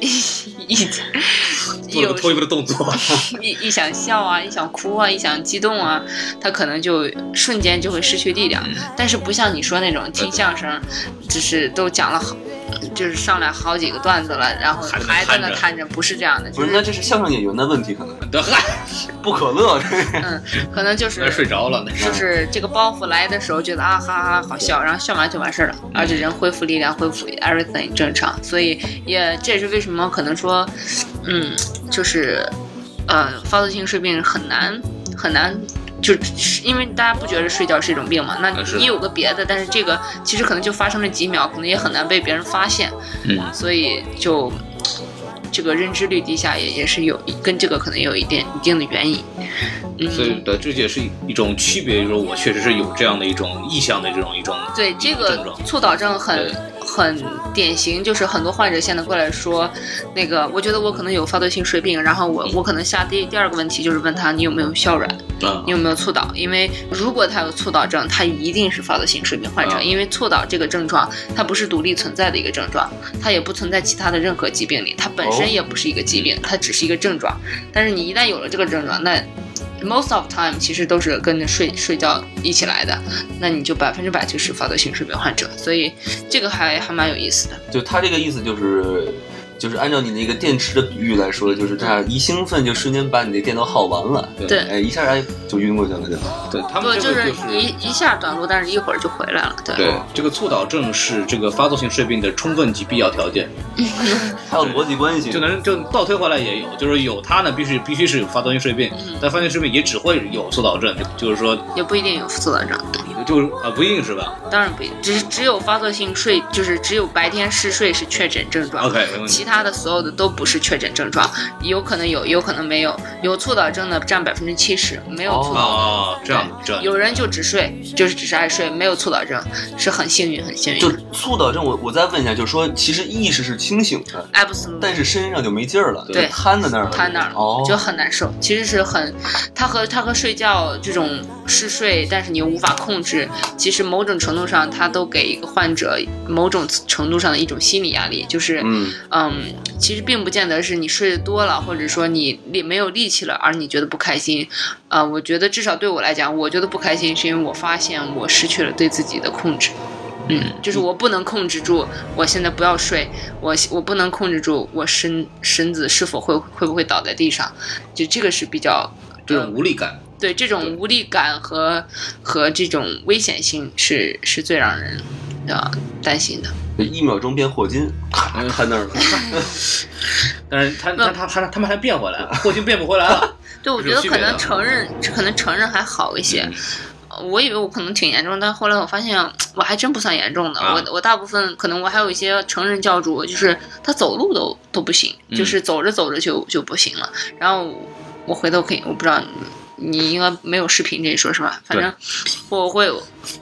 [SPEAKER 4] 一有
[SPEAKER 2] 做了个脱衣服的动作。
[SPEAKER 4] 一一想笑啊，一想哭啊，一想激动啊，他可能就瞬间就会失去力量。
[SPEAKER 2] 嗯
[SPEAKER 4] 但是不像你说那种听相声，就是都讲了好，就是上来好几个段子了，然后
[SPEAKER 2] 还在那
[SPEAKER 4] 还在那
[SPEAKER 2] 摊着，
[SPEAKER 4] 不是这样的，
[SPEAKER 3] 不，
[SPEAKER 4] 就是
[SPEAKER 3] 那
[SPEAKER 4] 是
[SPEAKER 3] 这是相声演员的问题，可能
[SPEAKER 2] 得嗨，
[SPEAKER 3] 不可乐。是
[SPEAKER 4] 嗯，可能就是
[SPEAKER 2] 睡着了，那
[SPEAKER 4] 就是这个包袱来的时候，觉得啊哈哈好笑，然后笑完就完事儿了，而且人恢复力量，恢复 everything 正常，所以也这也是为什么可能说，嗯，就是呃发作性睡病很难很难。就是因为大家不觉得睡觉是一种病嘛，那你有个别的，但是这个其实可能就发生了几秒，可能也很难被别人发现，
[SPEAKER 2] 嗯，
[SPEAKER 4] 所以就这个认知率低下也也是有跟这个可能有一点一定的原因。嗯，
[SPEAKER 2] 所以对，这也是一种区别，就是说我确实是有这样的一种意向的这种一种
[SPEAKER 4] 对这个
[SPEAKER 2] 症状。
[SPEAKER 4] 促导症很
[SPEAKER 2] 对
[SPEAKER 4] 很典型，就是很多患者现在过来说，那个我觉得我可能有发作性睡病，然后我我可能下第第二个问题就是问他你有没有哮软，
[SPEAKER 2] 啊
[SPEAKER 4] 你有没有猝倒？因为如果他有猝倒症，他一定是发作性睡病患者，
[SPEAKER 2] 啊
[SPEAKER 4] 因为猝倒这个症状它不是独立存在的一个症状，它也不存在其他的任何疾病里，它本
[SPEAKER 3] 哦
[SPEAKER 4] 身也不是一个疾病，它只是一个症状。但是你一旦有了这个症状，那 most of time 其实都是跟着睡睡觉一起来的，那你就百分之百就是发作性睡眠患者，所以这个还还蛮有意思的。
[SPEAKER 3] 就他这个意思就是，就是按照你那个电池的比喻来说，就是他一兴奋就瞬间把你的电都耗完了，
[SPEAKER 4] 对
[SPEAKER 3] 哎，一下哎就晕过去了就。
[SPEAKER 2] 对他
[SPEAKER 4] 不就
[SPEAKER 2] 们这个就是
[SPEAKER 4] 一一下短路，但是一会儿就回来了。对，
[SPEAKER 2] 对这个猝倒症是这个发作性睡病的充分及必要条件，
[SPEAKER 3] 还有逻辑关系，
[SPEAKER 2] 就能就倒推回来也有，就是有它呢必须必须是有发作性睡病，
[SPEAKER 4] 嗯
[SPEAKER 2] 但发作性睡病也只会有猝倒症，就就是说
[SPEAKER 4] 也不一定有猝倒症。
[SPEAKER 2] 就是啊不一定是吧
[SPEAKER 4] 当然不一定，只是只有发作性睡，就是只有白天嗜睡是确诊症状。
[SPEAKER 2] ？OK 没问题
[SPEAKER 4] 其。他的所有的都不是确诊症状，有可能有，有可能没有。有猝倒症的占百分之七十，没有猝倒症。
[SPEAKER 2] 哦，这样这样
[SPEAKER 4] 有人就只睡，就是只是爱睡，没有猝倒症，是很幸运，很幸运
[SPEAKER 3] 就
[SPEAKER 4] 的。
[SPEAKER 3] 猝倒症，我我再问一下，就是说其实意识是清醒的但是身上就没劲儿了，
[SPEAKER 4] 对
[SPEAKER 3] 瘫在那儿了，
[SPEAKER 4] 瘫那儿了，
[SPEAKER 3] 哦，
[SPEAKER 4] 就很难受。其实是很，它和它和睡觉这种嗜睡，但是你又无法控制，其实某种程度上，他都给一个患者某种程度上的一种心理压力，就是
[SPEAKER 3] 嗯，
[SPEAKER 4] 嗯，其实并不见得是你睡得多了，或者说你力没有力气了，而你觉得不开心。呃，我觉得至少对我来讲，我觉得不开心是因为我发现我失去了对自己的控制。嗯，就是我不能控制住，我现在不要睡，我我不能控制住我身身子是否会会不会倒在地上，就这个是比较
[SPEAKER 2] 这种无力感。
[SPEAKER 4] 对这种无力感和和这种危险性是是最让人呃担心的。
[SPEAKER 3] 一秒钟变霍金，咔瘫那儿了，
[SPEAKER 2] 但是他他他他他们还变回来了，霍金变不回来了。
[SPEAKER 4] 对，我觉得可能承认，可能承认还好一些。我以为我可能挺严重，但后来我发现 我还真不算严重的。
[SPEAKER 2] 啊
[SPEAKER 4] 我我大部分可能我还有一些成人教主，就是他走路都都不行，
[SPEAKER 2] 嗯
[SPEAKER 4] 就是走着走着就就不行了。然后我回头可以，我不知道你你应该没有视频这一说是吧？反正我会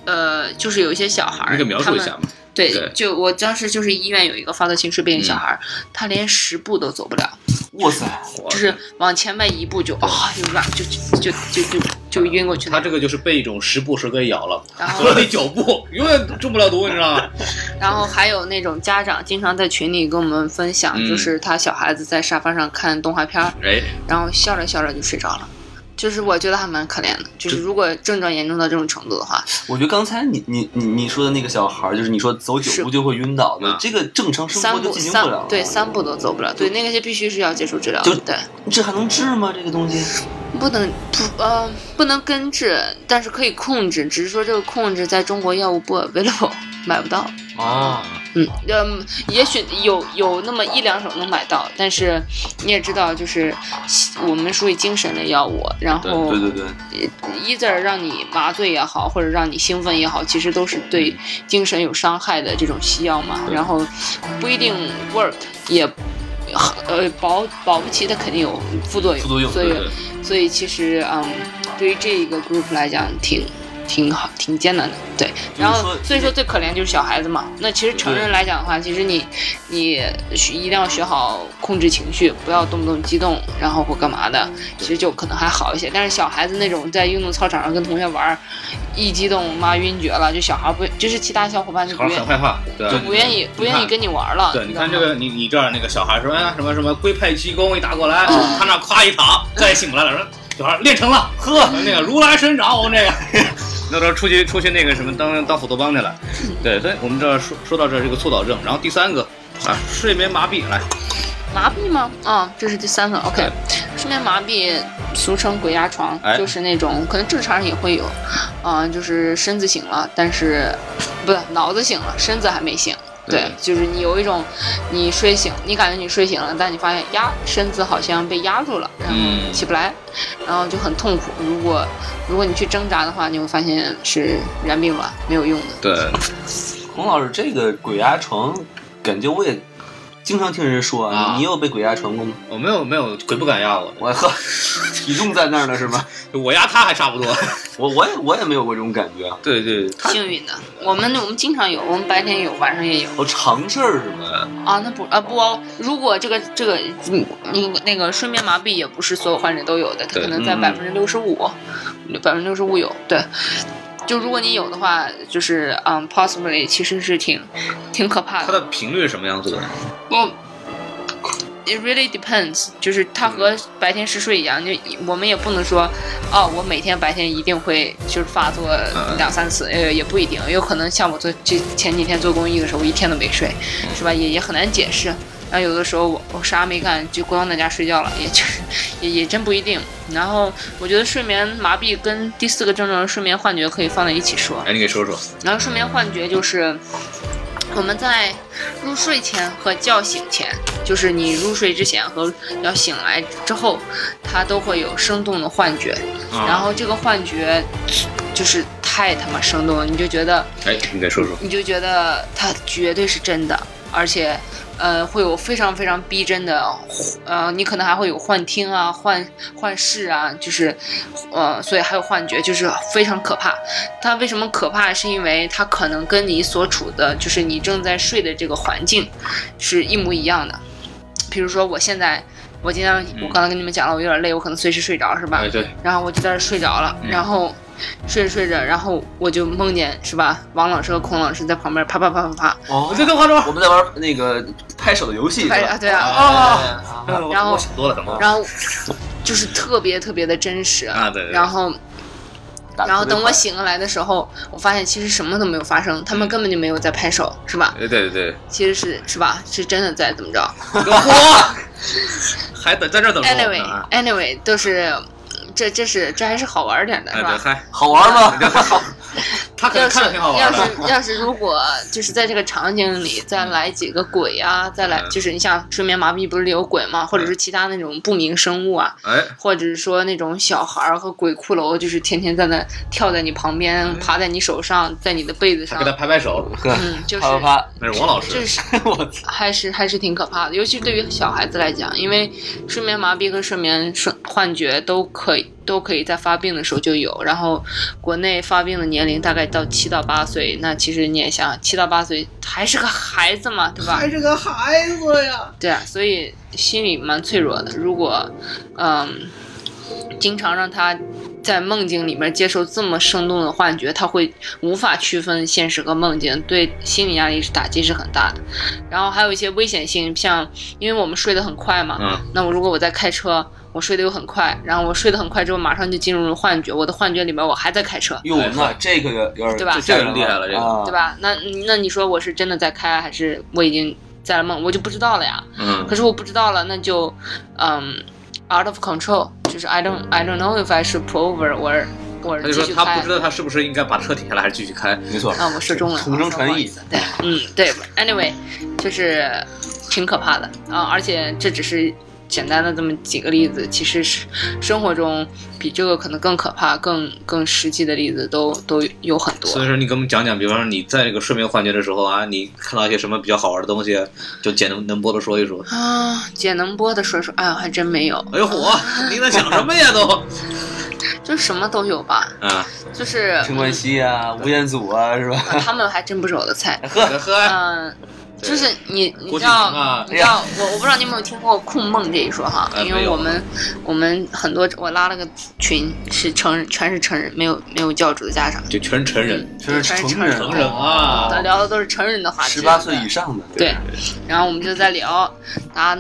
[SPEAKER 4] 呃，就是有一些小孩儿，
[SPEAKER 2] 你可以描述一
[SPEAKER 4] 他们
[SPEAKER 2] 下吗？
[SPEAKER 4] 对，
[SPEAKER 2] 对
[SPEAKER 4] 就我当时就是医院有一个发作性睡病的小
[SPEAKER 2] 嗯
[SPEAKER 4] 孩儿，他连十步都走不了。
[SPEAKER 3] 哇塞，
[SPEAKER 4] 就是往前迈一步就啊就软就就就就就就晕过去了。
[SPEAKER 2] 他这个就是被一种食步蛇给咬了，
[SPEAKER 4] 然后
[SPEAKER 2] 走了第九步，永远中不了毒，你知道吗？
[SPEAKER 4] 然后还有那种家长经常在群里跟我们分享，
[SPEAKER 2] 嗯
[SPEAKER 4] 就是他小孩子在沙发上看动画片儿，
[SPEAKER 2] 哎，
[SPEAKER 4] 然后笑着笑着就睡着了。就是我觉得还蛮可怜的，就是如果症状严重到这种程度的话，
[SPEAKER 3] 我觉得刚才你你你你说的那个小孩儿，就是你说走九步就会晕倒的
[SPEAKER 2] 啊，
[SPEAKER 3] 这个正常生
[SPEAKER 4] 三
[SPEAKER 3] 活就
[SPEAKER 4] 步三
[SPEAKER 3] 进行不了了。
[SPEAKER 4] 对三步都走不了，对那个些必须是要接受治疗
[SPEAKER 3] 就，
[SPEAKER 4] 对，
[SPEAKER 3] 这还能治吗？这个东西？
[SPEAKER 4] 不能不呃不能根治，但是可以控制，只是说这个控制在中国药物不 available 买不到。
[SPEAKER 3] 啊，
[SPEAKER 4] 嗯，嗯，也许有有那么一两种能买到，但是你也知道，就是我们属于精神类药物，然后
[SPEAKER 3] 对对对
[SPEAKER 4] ，either 让你麻醉也好，或者让你兴奋也好，其实都是对精神有伤害的这种西药嘛，然后不一定 work，也呃保保不齐它肯定有副作用，
[SPEAKER 3] 副作用
[SPEAKER 4] 所以
[SPEAKER 3] 对对。
[SPEAKER 4] 所以其实嗯，对于这一个 group 来讲挺。挺好，挺艰难的，对。然后，所以说最可怜就是小孩子嘛。那其实成人来讲的话，其实你你学一定要学好控制情绪，不要动不动激动，然后或干嘛的，其实就可能还好一些。但是小孩子那种在运动操场上跟同学玩，一激动妈晕厥了，就小孩不就是其他小伙伴就不愿
[SPEAKER 2] 小孩很害怕，对吧？
[SPEAKER 4] 就不愿意不愿意跟你玩了。
[SPEAKER 2] 对，你看这个，你你这儿那个小孩说，哎，什么什么龟派气功一打过来，
[SPEAKER 4] 啊
[SPEAKER 2] 他那夸一躺，再也醒不来了，说小孩练成了，呵，那个如来神掌，我那个，那时候出去出去那个什么当当斧头帮去了，对，所以我们这儿说说到这儿这个猝导症，然后第三个啊，睡眠麻痹，来，
[SPEAKER 4] 麻痹吗？啊、这是第三个。OK，睡眠麻痹俗称鬼压床，
[SPEAKER 2] 哎
[SPEAKER 4] 就是那种可能正常人也会有，啊、就是身子醒了，但是不是脑子醒了，身子还没醒。对
[SPEAKER 2] 对，
[SPEAKER 4] 就是你有一种，你睡醒，你感觉你睡醒了，但你发现压，身子好像被压住了，然后
[SPEAKER 2] 嗯
[SPEAKER 4] 起不来，然后就很痛苦。如果如果你去挣扎的话，你会发现是然并卵，没有用的。
[SPEAKER 2] 对，
[SPEAKER 3] 孔老师这个鬼压床，感觉我也经常听人说
[SPEAKER 2] 啊
[SPEAKER 3] 你你有被鬼压床过吗？
[SPEAKER 2] 我没有没有鬼不敢压我，
[SPEAKER 3] 我呵，体重在那儿呢是吧？
[SPEAKER 2] 我压他还差不多。
[SPEAKER 3] 我我也我也没有过这种感觉啊，
[SPEAKER 2] 对对，
[SPEAKER 4] 幸运的，我们我们经常有，我们白天有，晚上也有。
[SPEAKER 3] 哦，常事儿是吗？
[SPEAKER 4] 啊，那不啊不哦，如果这个这个嗯你那个睡眠麻痹也不是所有患者都有的，它可能在
[SPEAKER 3] 嗯
[SPEAKER 4] 百分之六十五，百分之六十五有。对，就如果你有的话，就是嗯，possibly 其实是挺挺可怕
[SPEAKER 2] 的。它的频率是什么样子的？
[SPEAKER 4] 我 it really depends，就是它和白天嗜睡一样，就我们也不能说，哦，我每天白天一定会就是发作
[SPEAKER 2] 嗯
[SPEAKER 4] 两三次，呃，也不一定，有可能像我做这前几天做公益的时候，我一天都没睡，是吧？也也很难解释。然后有的时候我我啥没干，就光在家睡觉了，也就是也也真不一定。然后我觉得睡眠麻痹跟第四个症状睡眠幻觉可以放在一起说。
[SPEAKER 2] 哎，你给说说。
[SPEAKER 4] 然后睡眠幻觉就是我们在入睡前和叫醒前，就是你入睡之前和要醒来之后，它都会有生动的幻觉。
[SPEAKER 2] 啊
[SPEAKER 4] 然后这个幻觉就是太他妈生动了，你就觉得
[SPEAKER 2] 哎，你再说说。
[SPEAKER 4] 你就觉得它绝对是真的，而且。呃，会有非常非常逼真的，呃，你可能还会有幻听啊、幻幻视啊，就是，呃，所以还有幻觉，就是非常可怕。它为什么可怕？是因为它可能跟你所处的，就是你正在睡的这个环境，是一模一样的。比如说，我现在，我今天我刚才跟你们讲了，我有点累，我可能随时睡着，是吧？
[SPEAKER 2] 哎，对，
[SPEAKER 4] 然后我就在这儿睡着了，
[SPEAKER 2] 嗯
[SPEAKER 4] 然后睡着睡着，然后我就梦见是吧？王老师和孔老师在旁边啪啪啪啪啪，
[SPEAKER 3] 哦
[SPEAKER 2] 这个化妆。
[SPEAKER 3] 我们在玩那个拍手的游戏，是吧
[SPEAKER 4] 拍啊对啊
[SPEAKER 3] 哦，
[SPEAKER 4] 然后
[SPEAKER 2] 想多了，可能。
[SPEAKER 4] 然后就是特别特别的真实。
[SPEAKER 2] 啊，对对。
[SPEAKER 4] 然后，然后等我醒过来的时候，我发现其实什么都没有发生，他们根本就没有在拍手，是吧？
[SPEAKER 2] 对对对，
[SPEAKER 4] 其实是是吧？是真的在怎么着
[SPEAKER 2] 嚯，还等在这儿等。
[SPEAKER 4] ？Anyway，Anyway，都是这这是这还是好玩点的，
[SPEAKER 2] 哎，对，
[SPEAKER 4] 是吧？
[SPEAKER 2] 嗨，
[SPEAKER 3] 好玩吗？
[SPEAKER 2] 他可能
[SPEAKER 4] 要是
[SPEAKER 2] 看着挺好玩
[SPEAKER 4] 要
[SPEAKER 2] 的。
[SPEAKER 4] 是要是如果就是在这个场景里 再来几个鬼啊，再来
[SPEAKER 2] 嗯
[SPEAKER 4] 就是你像睡眠麻痹不是有鬼吗？或者是其他那种不明生物啊，
[SPEAKER 2] 哎，
[SPEAKER 4] 或者是说那种小孩儿和鬼骷髅，就是天天在那跳在你旁边，爬在你手上，在你的被子上
[SPEAKER 2] 给，他拍拍手，
[SPEAKER 4] 嗯，就是
[SPEAKER 3] 啪啪啪，
[SPEAKER 2] 那是王老师
[SPEAKER 4] 这。是
[SPEAKER 3] 我！
[SPEAKER 4] 还是还是挺可怕的，尤其对于小孩子来讲，因为睡眠麻痹和睡眠睡幻觉都可以都可以在发病的时候就有，然后国内发病的年龄大概到七到八岁，那其实你也想，七到八岁还是个孩子嘛，对吧？
[SPEAKER 2] 还是个孩子呀。
[SPEAKER 4] 对啊，所以心理蛮脆弱的。如果，嗯，经常让他在梦境里面接受这么生动的幻觉，他会无法区分现实和梦境，对心理压力是打击是很大的。然后还有一些危险性，像因为我们睡得很快嘛，
[SPEAKER 2] 嗯，
[SPEAKER 4] 那我如果我在开车，我睡得又很快，然后我睡得很快之后，马上就进入了幻觉，我的幻觉里面我还在开车。
[SPEAKER 3] 哟，那这个有点
[SPEAKER 4] 对吧
[SPEAKER 2] 这个厉害了这个
[SPEAKER 3] 啊
[SPEAKER 4] 对？吧？那那你说我是真的在开，还是我已经在了梦？我就不知道了呀。
[SPEAKER 2] 嗯
[SPEAKER 4] 可是我不知道了，那就嗯，out of control，就是 I don't I don't know if I should pull over or or
[SPEAKER 2] 他就说他
[SPEAKER 4] 继续开
[SPEAKER 2] 不知道他是不是应该把车停下来，还是继续开。
[SPEAKER 3] 没错，
[SPEAKER 4] 啊，我说中了，
[SPEAKER 3] 同声传
[SPEAKER 4] 意对，嗯，对，anyway，就是挺可怕的啊，而且这只是简单的这么几个例子，其实是生活中比这个可能更可怕、更更实际的例子都都有很多。
[SPEAKER 2] 所以说，你给我们讲讲，比方说你在这个睡眠幻觉的时候啊，你看到一些什么比较好玩的东西，就简能能播的说一说。
[SPEAKER 4] 啊，姐能播的说说，哎呀，还真没有，
[SPEAKER 2] 哎呦嚯，你在想什么呀都？
[SPEAKER 4] 就什么都有吧，
[SPEAKER 2] 啊，
[SPEAKER 4] 就是
[SPEAKER 3] 陈冠希啊，吴彦祖啊，是吧？
[SPEAKER 4] 嗯他们还真不是我的菜。
[SPEAKER 3] 呵，
[SPEAKER 2] 喝
[SPEAKER 4] 嗯，就是你，你
[SPEAKER 2] 郭
[SPEAKER 4] 知道，
[SPEAKER 2] 啊
[SPEAKER 4] 你知道，我我不知道你有没有听过控梦这一说哈，因为我们我们很多我拉了个群是成人，全是成人，没有没有教主的家长，
[SPEAKER 2] 就全是成人，
[SPEAKER 4] 全是
[SPEAKER 3] 成人，
[SPEAKER 2] 成人啊
[SPEAKER 4] 咱聊的都是成人的话题，
[SPEAKER 3] 十八岁以上的，
[SPEAKER 4] 对，然后我们就在聊，啊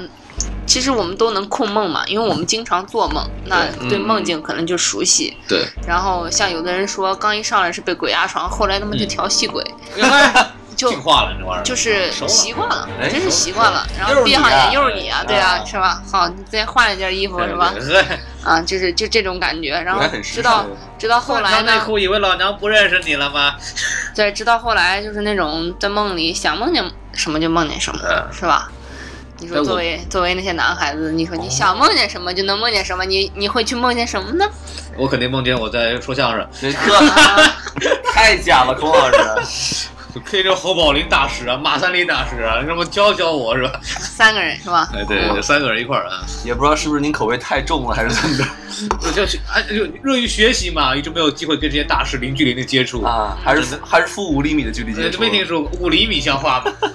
[SPEAKER 4] 其实我们都能控梦嘛，因为我们经常做梦，那
[SPEAKER 3] 对
[SPEAKER 4] 梦境可能就熟悉。
[SPEAKER 2] 对，
[SPEAKER 4] 然后像有的人说，刚一上来是被鬼压床，后来他妈就调戏鬼，就
[SPEAKER 2] 进化了这玩意儿。
[SPEAKER 4] 就是习惯了，
[SPEAKER 3] 哎
[SPEAKER 4] 真是习惯了。然后闭上
[SPEAKER 3] 啊
[SPEAKER 4] 眼又是你啊，对啊，
[SPEAKER 3] 啊
[SPEAKER 4] 是吧？好，你再换一件衣服是吧？
[SPEAKER 2] 对？
[SPEAKER 4] 啊，就是就这种感觉。然后直到直到后来
[SPEAKER 2] 内裤，以为老娘不认识你了吗？
[SPEAKER 4] 对，直到后来就是那种在梦里想梦见什么就梦见什么，
[SPEAKER 2] 嗯
[SPEAKER 4] 是吧？你说作为作为那些男孩子，你说你想梦见什么就能梦见什么，你你会去梦见什么呢？
[SPEAKER 2] 我肯定梦见我在说相声，
[SPEAKER 3] 太假了，孔老师。
[SPEAKER 2] 配着侯宝林大师啊、马三立大师啊，什么教教我是吧？
[SPEAKER 4] 三个人是吧？
[SPEAKER 2] 哎，对对，三个人一块儿啊，
[SPEAKER 3] 也不知道是不是您口味太重了，还是怎么着
[SPEAKER 2] 就就去哎就热于学习嘛，一直没有机会跟这些大师零距离的接触
[SPEAKER 3] 啊？还是还是负五厘米的距离接
[SPEAKER 2] 呃
[SPEAKER 3] 触？
[SPEAKER 2] 没听说五厘米像话吗？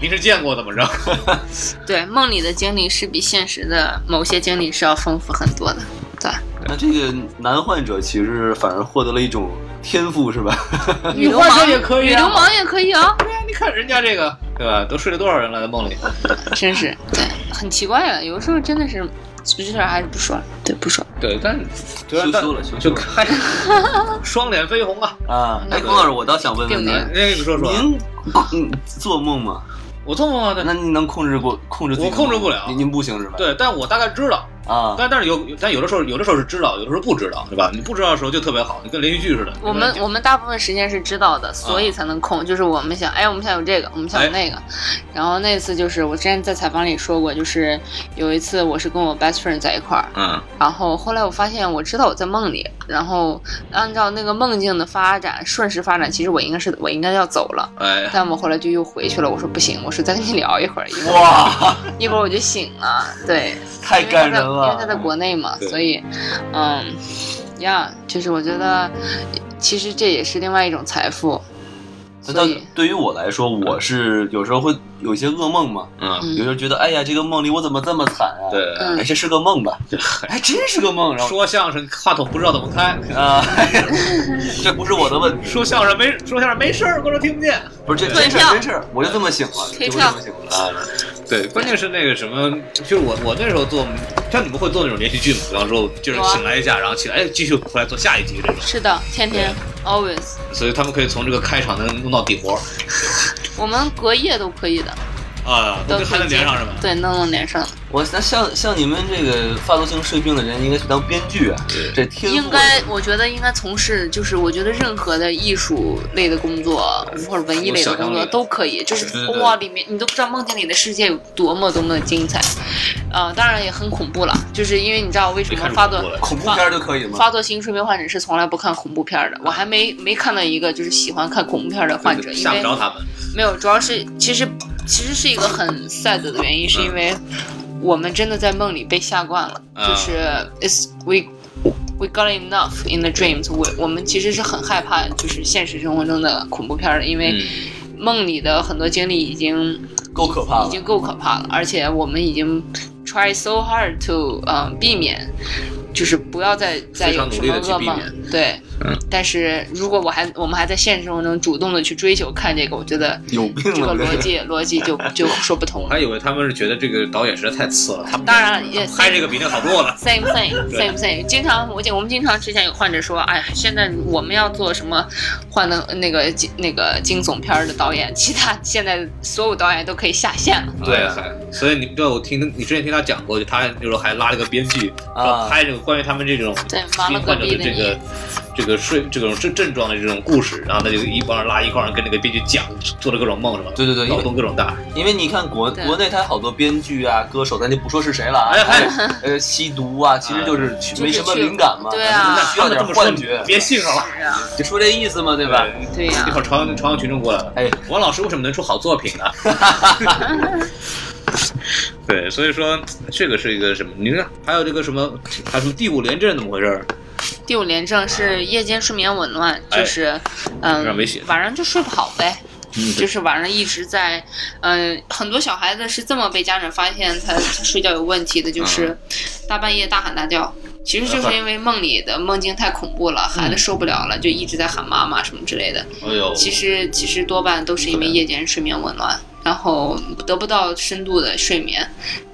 [SPEAKER 2] 您是见过的吗？知道？
[SPEAKER 4] 对，梦里的经历是比现实的某些经历是要丰富很多的。对，
[SPEAKER 3] 那这个男患者其实反而获得了一种天赋，是吧？
[SPEAKER 4] 女流氓
[SPEAKER 2] 也可以啊
[SPEAKER 4] 女流氓也可以啊，
[SPEAKER 2] 对啊，你看人家这个，对吧？都睡了多少人了，在梦里？
[SPEAKER 4] 真是对，很奇怪啊，有的时候真的是，这事儿还是不说了，对，不说了。
[SPEAKER 2] 对，但对啊但
[SPEAKER 3] 羞羞了羞羞
[SPEAKER 2] 双脸绯红啊！
[SPEAKER 3] 啊，哎，龚老师，我倒想问问您
[SPEAKER 2] 那个说说啊，
[SPEAKER 3] 您嗯做梦吗？
[SPEAKER 2] 我做梦啊，对
[SPEAKER 3] 那您能控制过控制自己的
[SPEAKER 2] 我控制不了
[SPEAKER 3] 您您不行是吧？
[SPEAKER 2] 对，但我大概知道，
[SPEAKER 3] 啊，
[SPEAKER 2] 但但是有但有的时候有的时候是知道，有的时候不知道，对吧？你不知道的时候就特别好，你跟连续剧似的。
[SPEAKER 4] 我们我们大部分时间是知道的，所以才能控。就是我们想，哎，我们想有这个，我们想有那个。然后那次就是我之前在采访里说过，就是有一次我是跟我 best friend 在一块儿，
[SPEAKER 2] 嗯，
[SPEAKER 4] 然后后来我发现我知道我在梦里，然后按照那个梦境的发展，顺势发展，其实我应该是我应该要走了。
[SPEAKER 2] 哎，
[SPEAKER 4] 但我后来就又回去了，我说不行，我说再跟你聊一会儿，一会儿
[SPEAKER 3] 哇，
[SPEAKER 4] 一会儿我就醒了，对，
[SPEAKER 3] 太感人
[SPEAKER 4] 因因为他。在国内嘛，所以，嗯，呀，就是我觉得，其实这也是另外一种财富，
[SPEAKER 3] 那到
[SPEAKER 4] 所以，
[SPEAKER 3] 对于我来说，我是有时候会有一些噩梦嘛，
[SPEAKER 2] 嗯，
[SPEAKER 4] 嗯
[SPEAKER 3] 有时候觉得，哎呀，这个梦里我怎么这么惨啊？
[SPEAKER 2] 对，
[SPEAKER 4] 嗯
[SPEAKER 3] 哎，这是个梦吧？
[SPEAKER 2] 这
[SPEAKER 3] 还真是个梦，然后
[SPEAKER 2] 说相声话筒不知道怎么开，
[SPEAKER 3] 啊，这不是我的问题，
[SPEAKER 2] 说相声没说相声没事儿，观众听不见。
[SPEAKER 3] 不是这真事儿真事儿，我就这么醒了，就这么醒了啊。
[SPEAKER 2] 对，关键是那个什么，就是我我那时候做，像你们会做那种连续剧吗？比方说，就是醒来一下，然后起来，哎，继续回来做下一集这种，
[SPEAKER 4] 是的，天天 always，
[SPEAKER 2] 所以他们可以从这个开场能弄到底活
[SPEAKER 4] 我们隔夜都可以的，
[SPEAKER 2] 啊，
[SPEAKER 4] 都
[SPEAKER 2] 都还能连上是吧？
[SPEAKER 4] 对，能能连上。
[SPEAKER 3] 我那像像你们这个发作性睡病的人，应该去当编剧啊，这天
[SPEAKER 4] 应该，我觉得应该从事，就是我觉得任何的艺术类的工作或者文艺类的工作都可以，就是
[SPEAKER 3] 对对对
[SPEAKER 4] 哇，里面你都不知道梦境里的世界有多么多么的精彩，呃，当然也很恐怖了，就是因为你知道为什么发作
[SPEAKER 2] 恐怖了
[SPEAKER 3] 恐怖片儿就可以吗？
[SPEAKER 4] 发作性睡眠患者是从来不看恐怖片的，我还没没看到一个就是喜欢看恐怖片的患者，因为
[SPEAKER 2] 吓不着他们。
[SPEAKER 4] 没有，主要是其实其实是一个很 sad 的原因，是因为我们真的在梦里被吓惯了，
[SPEAKER 2] 啊
[SPEAKER 4] 就是 is we we got enough in the dreams，我我们其实是很害怕就是现实生活中的恐怖片儿的，因为
[SPEAKER 2] 嗯，
[SPEAKER 4] 梦里的很多经历已经
[SPEAKER 3] 够可怕了。
[SPEAKER 4] 已经够可怕了，而且我们已经 try so hard to 嗯、避免，就是不要再再有什么噩梦对。
[SPEAKER 2] 嗯
[SPEAKER 4] 但是如果我还我们还在现实生活中主动的去追求看这个，我觉得
[SPEAKER 3] 有病
[SPEAKER 4] 这个
[SPEAKER 3] 了，
[SPEAKER 4] 逻辑逻辑就就说不通了。
[SPEAKER 2] 我还以为他们是觉得这个导演实在太次了，他们
[SPEAKER 4] 当然了，也
[SPEAKER 2] 拍这个比那好多了。
[SPEAKER 4] same thing same thing。经常我经我们经常之前有患者说，哎呀，现在我们要做什么幻灯那个惊那个惊悚片儿的导演，其他现在所有导演都可以下线了。
[SPEAKER 2] 对，还所以你对我听你之前听他讲过，就他那时候还拉了个编剧，拍这个关于他们这种新患者的这个这个睡这种症症状的这种故事，然后他就一帮人拉一块儿跟那个编剧讲，做了各种梦是吧？
[SPEAKER 3] 对对对
[SPEAKER 2] 脑洞各种大。
[SPEAKER 3] 因为你看国国内他好多编剧啊、歌手，咱就不说是谁了啊，呃，吸毒啊，其实就是没什么灵感嘛，
[SPEAKER 4] 对啊。
[SPEAKER 3] 那需要点幻觉，
[SPEAKER 2] 别信上了，
[SPEAKER 3] 就说这意思嘛，对吧？
[SPEAKER 4] 对呀。
[SPEAKER 2] 一会儿朝阳朝阳群众过来了，
[SPEAKER 3] 哎，
[SPEAKER 2] 王老师为什么能出好作品呢？对，所以说这个是一个什么？你看，还有这个什么，还有什么第五连阵怎么回事儿？
[SPEAKER 4] 第五连症是夜间睡眠紊乱，就是嗯晚上就睡不好呗。
[SPEAKER 2] 嗯
[SPEAKER 4] 就是晚上一直在，嗯、很多小孩子是这么被家长发现他他睡觉有问题的，就是大半夜大喊大叫，其实就是因为梦里的梦境太恐怖了，孩子受不了了，就一直在喊妈妈什么之类的。
[SPEAKER 2] 哎呦，
[SPEAKER 4] 其实其实多半都是因为夜间睡眠紊乱，然后得不到深度的睡眠，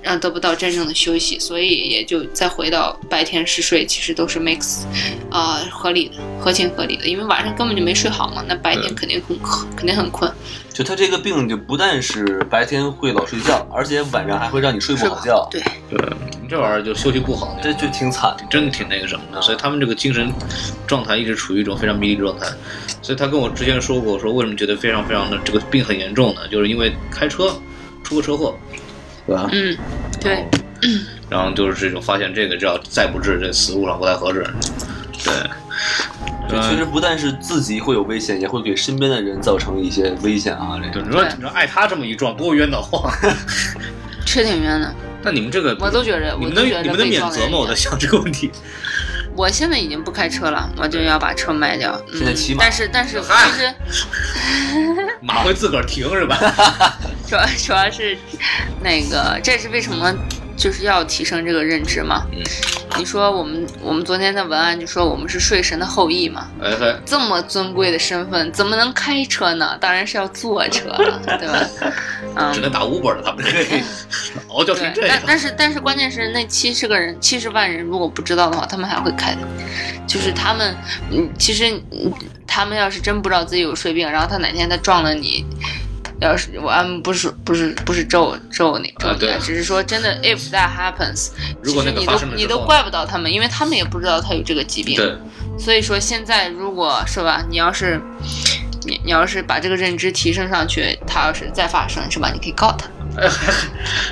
[SPEAKER 4] 然后得不到真正的休息，所以也就再回到白天嗜睡，其实都是 mix，啊、合理的，合情合理的，因为晚上根本就没睡好嘛，那白天肯定很困，肯定很困，
[SPEAKER 3] 就他这个病就不但是白天会老睡觉，而且晚上还会让你睡不好觉，
[SPEAKER 4] 对，
[SPEAKER 2] 对，你这玩意儿就休息不好，
[SPEAKER 3] 这就挺惨。
[SPEAKER 2] 真的挺那个什么的，所以他们这个精神状态一直处于一种非常迷离状态。所以他跟我之前说过，说为什么觉得非常非常的这个病很严重呢？就是因为开车出个车祸，对吧？
[SPEAKER 4] 嗯，对，
[SPEAKER 2] 然后就是这种发现这个只要再不治，这死路上不太合适。对，
[SPEAKER 3] 这确实不但是自己会有危险，也会给身边的人造成一些危险啊！这
[SPEAKER 2] 对，
[SPEAKER 3] 个
[SPEAKER 2] 你说你说爱他这么一撞多冤得慌。
[SPEAKER 4] 确挺冤的。
[SPEAKER 2] 那你们这个，
[SPEAKER 4] 我都觉得
[SPEAKER 2] 你们的你们的免责吗？我在想这个问题。
[SPEAKER 4] 我现在已经不开车了，我就要把车卖掉。嗯
[SPEAKER 3] 现在骑马
[SPEAKER 4] 但是但是
[SPEAKER 2] 嗨
[SPEAKER 4] 其实
[SPEAKER 2] 马会自个儿停是吧？
[SPEAKER 4] 主要主要是那个，这是为什么就是要提升这个认知嘛？
[SPEAKER 2] 嗯
[SPEAKER 4] 你说我们我们昨天的文案就说我们是睡神的后裔嘛，
[SPEAKER 2] 哎嘿，
[SPEAKER 4] 这么尊贵的身份怎么能开车呢？当然是要坐车了，对吧？嗯
[SPEAKER 2] 只，能打 Uber 了，他们这个熬叫成，这样
[SPEAKER 4] 但。但是但是关键是那七十个人七十万人如果不知道的话，他们还会开的，就是他们嗯，其实嗯他们要是真不知道自己有睡病，然后他哪天他撞了你。要是我嗯不是不是不是咒咒你咒你，
[SPEAKER 2] 啊
[SPEAKER 4] 只是说真的，if that happens，
[SPEAKER 2] 如果那个发
[SPEAKER 4] 其实你都你都怪不到他们，因为他们也不知道他有这个疾病。
[SPEAKER 2] 对，
[SPEAKER 4] 所以说现在如果是吧，你要是你你要是把这个认知提升上去，他要是再发生是吧，你可以告他。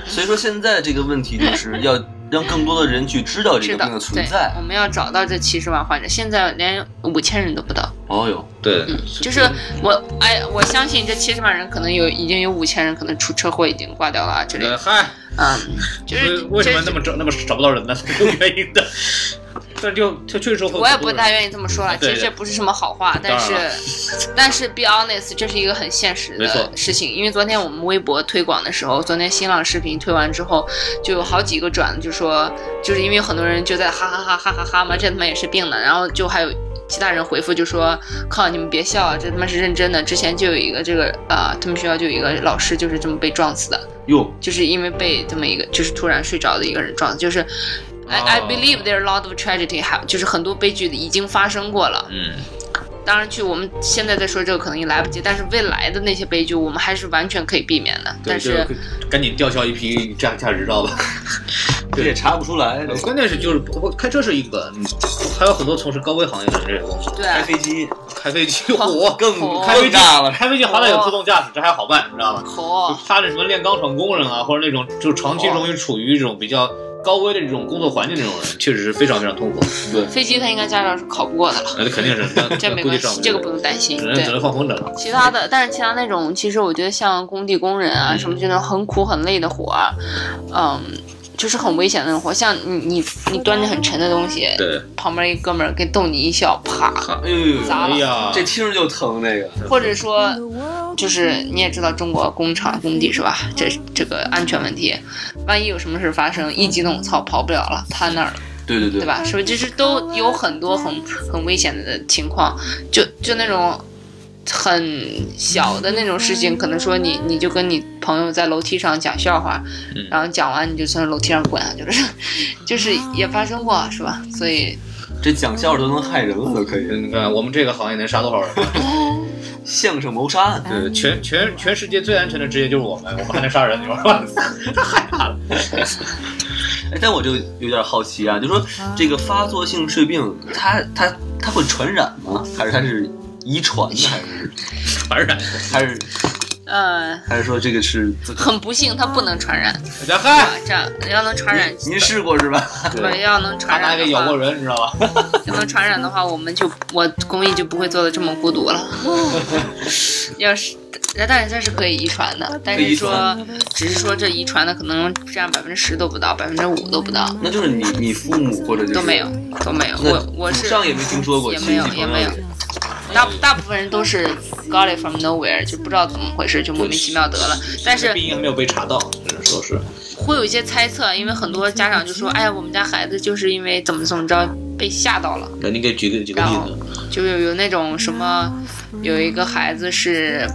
[SPEAKER 3] 所以说现在这个问题就是要让更多的人去知道这个病的存在，。
[SPEAKER 4] 我们要找到这七十万患者，现在连五千人都不到。
[SPEAKER 3] 哦哟，
[SPEAKER 2] 对，
[SPEAKER 4] 就是我哎，我相信这七十万人可能有已经有五千人可能出车祸已经挂掉了啊之类的。
[SPEAKER 2] 呃嗨，
[SPEAKER 4] 嗯，就是
[SPEAKER 2] 为为什么那么找那么找不到人呢？有原因的。但就他确实会
[SPEAKER 4] 我也不太愿意这么说了，其实这不是什么好话，但是 但是 be honest，这是一个很现实的事情。因为昨天我们微博推广的时候，昨天新浪视频推完之后，就有好几个转，就说就是因为很多人就在哈哈哈哈哈哈嘛，这他妈也是病的，然后就还有。其他人回复就说：“靠，你们别笑啊，这他妈是认真的。之前就有一个这个啊、他们学校就有一个老师就是这么被撞死的，
[SPEAKER 3] 哟，
[SPEAKER 4] 就是因为被这么一个就是突然睡着的一个人撞，就是 I、I
[SPEAKER 2] 哦
[SPEAKER 4] believe there are a lot of tragedy，还就是很多悲剧已经发生过了。
[SPEAKER 2] 嗯，
[SPEAKER 4] 当然，去我们现在在说这个可能也来不及，但是未来的那些悲剧我们还是完全可以避免的。
[SPEAKER 2] 对，
[SPEAKER 4] 但
[SPEAKER 2] 就是赶紧吊销一批驾驾驶执照吧。
[SPEAKER 3] 这也查不出来。
[SPEAKER 2] 呃关键是就是我开车是一个，嗯还有很多从事高危行业的人这个东西，
[SPEAKER 4] 对
[SPEAKER 3] 开飞机
[SPEAKER 2] 开飞机 火
[SPEAKER 3] 更
[SPEAKER 4] 哦
[SPEAKER 2] 开飞机
[SPEAKER 3] 了，
[SPEAKER 2] 开飞机好歹有自动驾驶，这还好办，你知道吧？
[SPEAKER 4] 哦，
[SPEAKER 2] 他那什么炼钢厂工人啊，或者那种就长期容易处于这种比较高危的这种工作环境这种人，确实是非常非常痛苦。
[SPEAKER 3] 对，
[SPEAKER 4] 飞机他应该驾照是考不过的了，
[SPEAKER 2] 那肯定是，那
[SPEAKER 4] 这没关系，这个不用担心。对，
[SPEAKER 2] 只能只能放风筝了。
[SPEAKER 4] 其他的，但是其他那种，其实我觉得像工地工人啊，
[SPEAKER 2] 嗯
[SPEAKER 4] 什么这种很苦很累的活儿，嗯，就是很危险的那种活，像你你你端着很沉的东西，
[SPEAKER 2] 对，
[SPEAKER 4] 旁边一哥们儿给逗你一笑，啪，
[SPEAKER 3] 哎呦
[SPEAKER 4] 砸了。
[SPEAKER 3] 这听着就疼，那个。
[SPEAKER 4] 或者说，就是你也知道中国工厂工地是吧？这这个安全问题，万一有什么事发生，一激动，操，跑不了了，瘫那儿了，
[SPEAKER 3] 对对对，
[SPEAKER 4] 对？吧？是不是？就是都有很多很很危险的情况，就就那种。很小的那种事情，可能说你你就跟你朋友在楼梯上讲笑话，
[SPEAKER 2] 嗯
[SPEAKER 4] 然后讲完你就从楼梯上滚下去了，就是也发生过，是吧？所以
[SPEAKER 3] 这讲笑话都能害人了，都可以。
[SPEAKER 2] 你看我们这个行业能杀多少人？
[SPEAKER 3] 相声谋杀案，
[SPEAKER 2] 对，全全全世界最安全的职业就是我们，我们还能杀人，你说吧？太害怕了。
[SPEAKER 3] 哎，但我就有点好奇啊，就说这个发作性睡病，它它它会传染吗？还是它是遗传的？还是
[SPEAKER 2] 传染，
[SPEAKER 3] 还是
[SPEAKER 4] 呃，
[SPEAKER 3] 还是说这个是？
[SPEAKER 4] 很不幸，它不能传染。
[SPEAKER 2] 大家
[SPEAKER 4] 啊
[SPEAKER 2] 嗨，，
[SPEAKER 4] 这样要能传染，
[SPEAKER 3] 您试过是吧？
[SPEAKER 4] 对要能
[SPEAKER 2] 他
[SPEAKER 4] 传染的话
[SPEAKER 2] 拿给咬过，人，你知道吧？
[SPEAKER 4] 要能传染的话，我们就我公益就不会做的这么孤独了。要是，但是它是可以遗传的，但是说，只是说这遗传的可能占百分之十都不到，百分之五都不到，
[SPEAKER 3] 那就是你你父母或者就是
[SPEAKER 4] 都没有，都没有。我我是
[SPEAKER 3] 上也没听说过，
[SPEAKER 4] 也没有
[SPEAKER 3] 亲戚
[SPEAKER 4] 也没有
[SPEAKER 3] 朋友
[SPEAKER 4] 大大部分人都是 got it from nowhere，就不知道怎么回事，就莫名其妙得了。但是
[SPEAKER 2] 病因还没有被查到，只能说是。
[SPEAKER 4] 会有一些猜测，因为很多家长就说：“哎呀，我们家孩子就是因为怎么怎么着被吓到了。
[SPEAKER 2] 那你给举个举个例子，”
[SPEAKER 4] 就有有那种什么，有一个孩子是，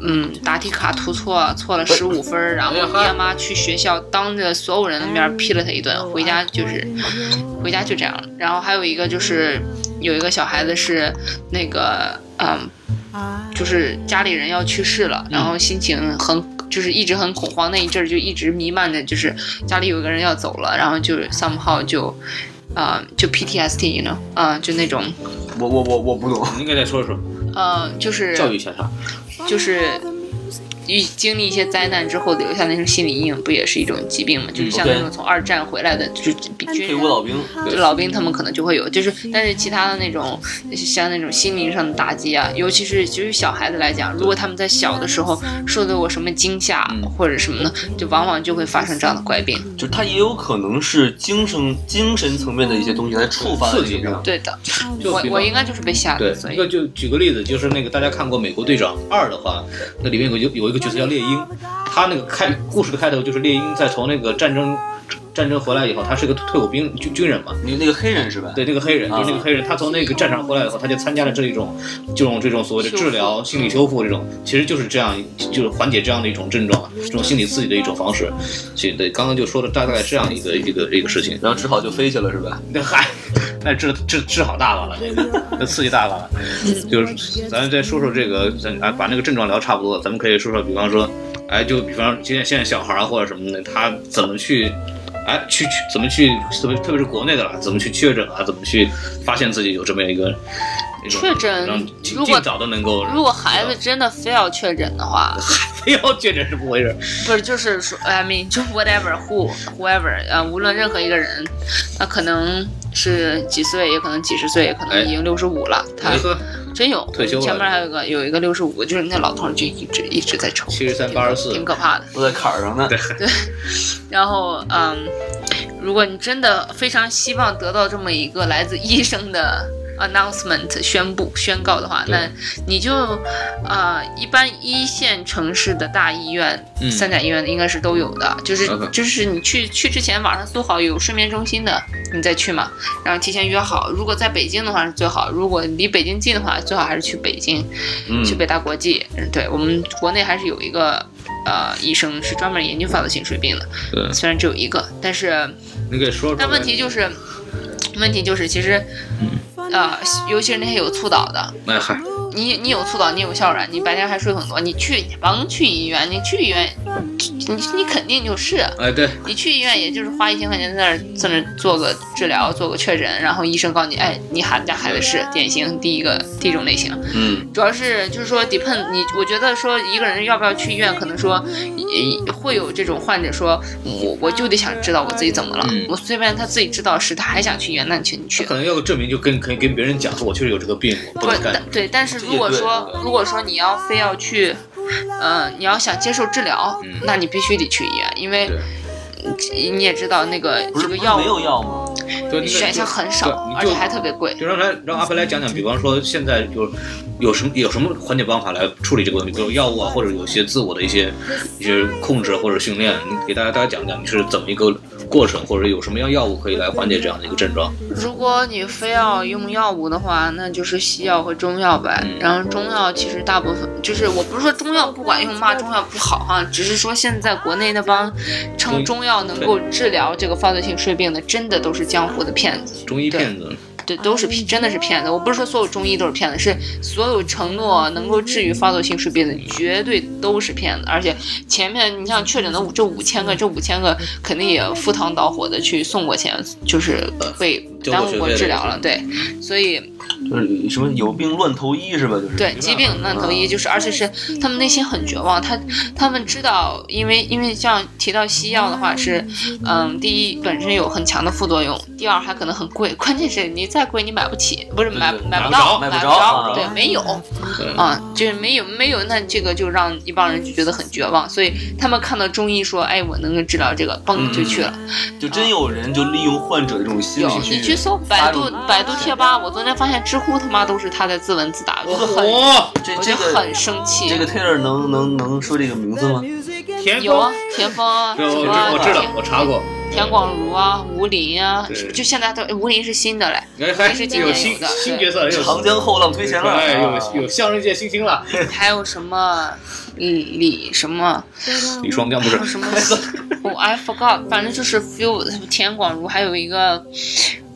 [SPEAKER 4] 嗯，答题卡涂错，错了十五分儿，然后爹妈去学校当着所有人的面批了他一顿，回家就是，回家就这样了。然后还有一个就是有一个小孩子是那个，嗯，就是家里人要去世了，然后心情很。就是一直很恐慌，那一阵儿就一直弥漫着，就是家里有个人要走了，然后就 somehow 就，啊、就 PTSD，you know，啊、就那种，
[SPEAKER 3] 我我我我不懂，
[SPEAKER 2] 你应该再说说，
[SPEAKER 4] 呃，就是
[SPEAKER 2] 教育一下他。
[SPEAKER 4] 就是遇经历一些灾难之后留下那种心理阴影，不也是一种疾病吗？就是像那种从二战回来的，就是比军人
[SPEAKER 3] 退伍老兵，
[SPEAKER 4] 就老兵他们可能就会有，就是但是其他的那种像那种心灵上的打击啊，尤其是就是小孩子来讲，如果他们在小的时候受到过什么惊吓
[SPEAKER 2] 嗯
[SPEAKER 4] 或者什么的，就往往就会发生这样的怪病。
[SPEAKER 3] 就他也有可能是精神精神层面的一些东西来触发的
[SPEAKER 2] 刺激
[SPEAKER 3] 这个病。
[SPEAKER 4] 对的，我我应该就是被吓
[SPEAKER 2] 对
[SPEAKER 4] 的，，对
[SPEAKER 2] 一个就举个例子，就是那个大家看过《美国队长二》的话，那里面有有一个角色叫猎鹰，他那个开故事的开头就是猎鹰在从那个战争战争回来以后，他是个退伍兵军军人嘛，
[SPEAKER 3] 你那个黑人是吧？
[SPEAKER 2] 对，那个黑人，
[SPEAKER 3] 啊
[SPEAKER 2] 就是那个黑人，他从那个战场回来以后，他就参加了这一种，这种这种所谓的治疗、心理修复这种，其实就是这样，就是缓解这样的一种症状，这种心理刺激的一种方式。对，刚刚就说了大概这样一个一个一个事情。
[SPEAKER 3] 然后只好就飞去了是吧？
[SPEAKER 2] 那嗨，那治治治好大发了，那个那刺激大发了。就是咱再说说这个，咱啊把那个症状聊差不多了，咱们可以说说，比方说，哎，就比方现在现在小孩或者什么的，他怎么去。哎，去去怎么去，特别特别是国内的了，怎么去确诊啊？怎么去发现自己有这么一个
[SPEAKER 4] 确诊
[SPEAKER 2] 让尽
[SPEAKER 4] 如果
[SPEAKER 2] 早的能够，
[SPEAKER 4] 如果孩子真的非要确诊的话，
[SPEAKER 2] 非要确诊是不回事，
[SPEAKER 4] 不是就是说，I mean 就 whatever who whoever 呃，无论任何一个人，那可能是几岁，也可能几十岁，也可能已经六十五了，他真有。
[SPEAKER 2] 退休了。
[SPEAKER 4] 前面还有一个有一个六十五，就是那老头就一直一直在抽
[SPEAKER 2] ，73 84
[SPEAKER 4] 挺可怕的。
[SPEAKER 3] 都在坎儿上呢。对。
[SPEAKER 4] 然后嗯，如果你真的非常希望得到这么一个来自医生的 announcement 宣布宣告的话，那你就呃，一般一线城市的大医院、
[SPEAKER 2] 嗯
[SPEAKER 4] 三甲医院应该是都有的，就是就是你去去之前网上搜好有睡眠中心的，你再去嘛，然后提前约好。如果在北京的话是最好，如果离北京近的话，最好还是去北京，
[SPEAKER 3] 嗯，
[SPEAKER 4] 去北大国际。嗯，对我们国内还是有一个呃医生是专门研究发作性睡病的，
[SPEAKER 2] 对，
[SPEAKER 4] 虽然只有一个，但是
[SPEAKER 2] 你给说说。
[SPEAKER 4] 但问题就是，问题就是其实，呃，尤其是那些有猝倒的，你你有促导，你有哮喘，你白天还睡很多，你去你甭去医院，你去医院，你你肯定就是。
[SPEAKER 2] 哎对，
[SPEAKER 4] 你去医院，也就是花一千块钱在那儿在那儿做个治疗，做个确诊，然后医生告诉你，哎，你喊家孩子是典型第一个第一种类型。
[SPEAKER 3] 嗯，
[SPEAKER 4] 主要是就是说 depend 你，我觉得说一个人要不要去医院，可能说会有这种患者说，我我就得想知道我自己怎么了，
[SPEAKER 2] 嗯
[SPEAKER 4] 我虽然他自己知道是他还想去医院，那你去你去。
[SPEAKER 2] 可能要个证明，就跟可以跟别人讲说，我确实有这个病，我不
[SPEAKER 4] 不
[SPEAKER 2] 能干。
[SPEAKER 4] 对，但是如果说如果说你要非要去，呃，你要想接受治疗，
[SPEAKER 2] 嗯。
[SPEAKER 4] 那你必须得去医院，因为你也知道那个这个药
[SPEAKER 3] 没有
[SPEAKER 4] 物
[SPEAKER 3] 药吗？
[SPEAKER 2] 对，那个
[SPEAKER 4] 选项很少，而且还特别贵。
[SPEAKER 2] 就让他让阿飞来讲讲，比方说现在就有什么有什么缓解方法来处理这个问题，比如药物啊，或者有些自我的一些一些控制或者训练，你给大家大家讲讲你是怎么一个过程，或者有什么样药物可以来缓解这样的一个症状。
[SPEAKER 4] 如果你非要用药物的话，那就是西药和中药呗。
[SPEAKER 2] 嗯
[SPEAKER 4] 然后中药其实大部分就是，我不是说中药不管用，骂中药不好哈，只是说现在国内那帮称中药能够治疗这个发作性睡病的，真的都是江湖的骗子。
[SPEAKER 2] 中医骗子，
[SPEAKER 4] 对，都是骗，真的是骗子。我不是说所有中医都是骗子，是所有承诺能够治愈发作性睡病的，绝对都是骗子。而且前面你像确诊的五这五千个，这五千个肯定也赴汤蹈火的去送过钱，就是被
[SPEAKER 2] 交
[SPEAKER 4] 耽误过治疗了。对，所以
[SPEAKER 3] 就是什么有病乱投医是吧？就是
[SPEAKER 4] 对疾病乱投医，就是而且是他们内心很绝望，他他们知道，因为因为像提到西药的话是，嗯，第一本身有很强的副作用，第二还可能很贵，关键是你再贵你买不起，不是买买不到，
[SPEAKER 3] 买不着啊
[SPEAKER 4] 对，没有啊，就是没有没有，那这个就让一帮人就觉得很绝望，所以他们看到中医说，哎，我能够治疗这个，嘣就去了。
[SPEAKER 3] 就真有人就利用患者的这种心
[SPEAKER 4] 有
[SPEAKER 3] 理
[SPEAKER 4] 你去搜百度百度贴吧，我昨天发现知乎他妈都是他在自问自答，我就很
[SPEAKER 2] 哦，
[SPEAKER 4] 我就很生气。
[SPEAKER 3] 这个 Taylor 能能能说这个名字吗？
[SPEAKER 2] 田
[SPEAKER 4] 有啊
[SPEAKER 2] 丰，，
[SPEAKER 4] 田丰啊，什么
[SPEAKER 2] 知我知道，我查过。
[SPEAKER 4] 田广儒啊，吴林啊，就现在都吴林是新的嘞，
[SPEAKER 2] 哎，还
[SPEAKER 4] 是今
[SPEAKER 2] 有新
[SPEAKER 4] 年有的
[SPEAKER 2] 新角色，
[SPEAKER 3] 长江后浪推前浪，
[SPEAKER 2] 哎，
[SPEAKER 3] 啊
[SPEAKER 2] 有有相声界新星了。
[SPEAKER 4] 还有什么李李什么，
[SPEAKER 2] 李双江不是
[SPEAKER 4] 还有什么，我 I forgot，反正就是 few 田广儒，还有一个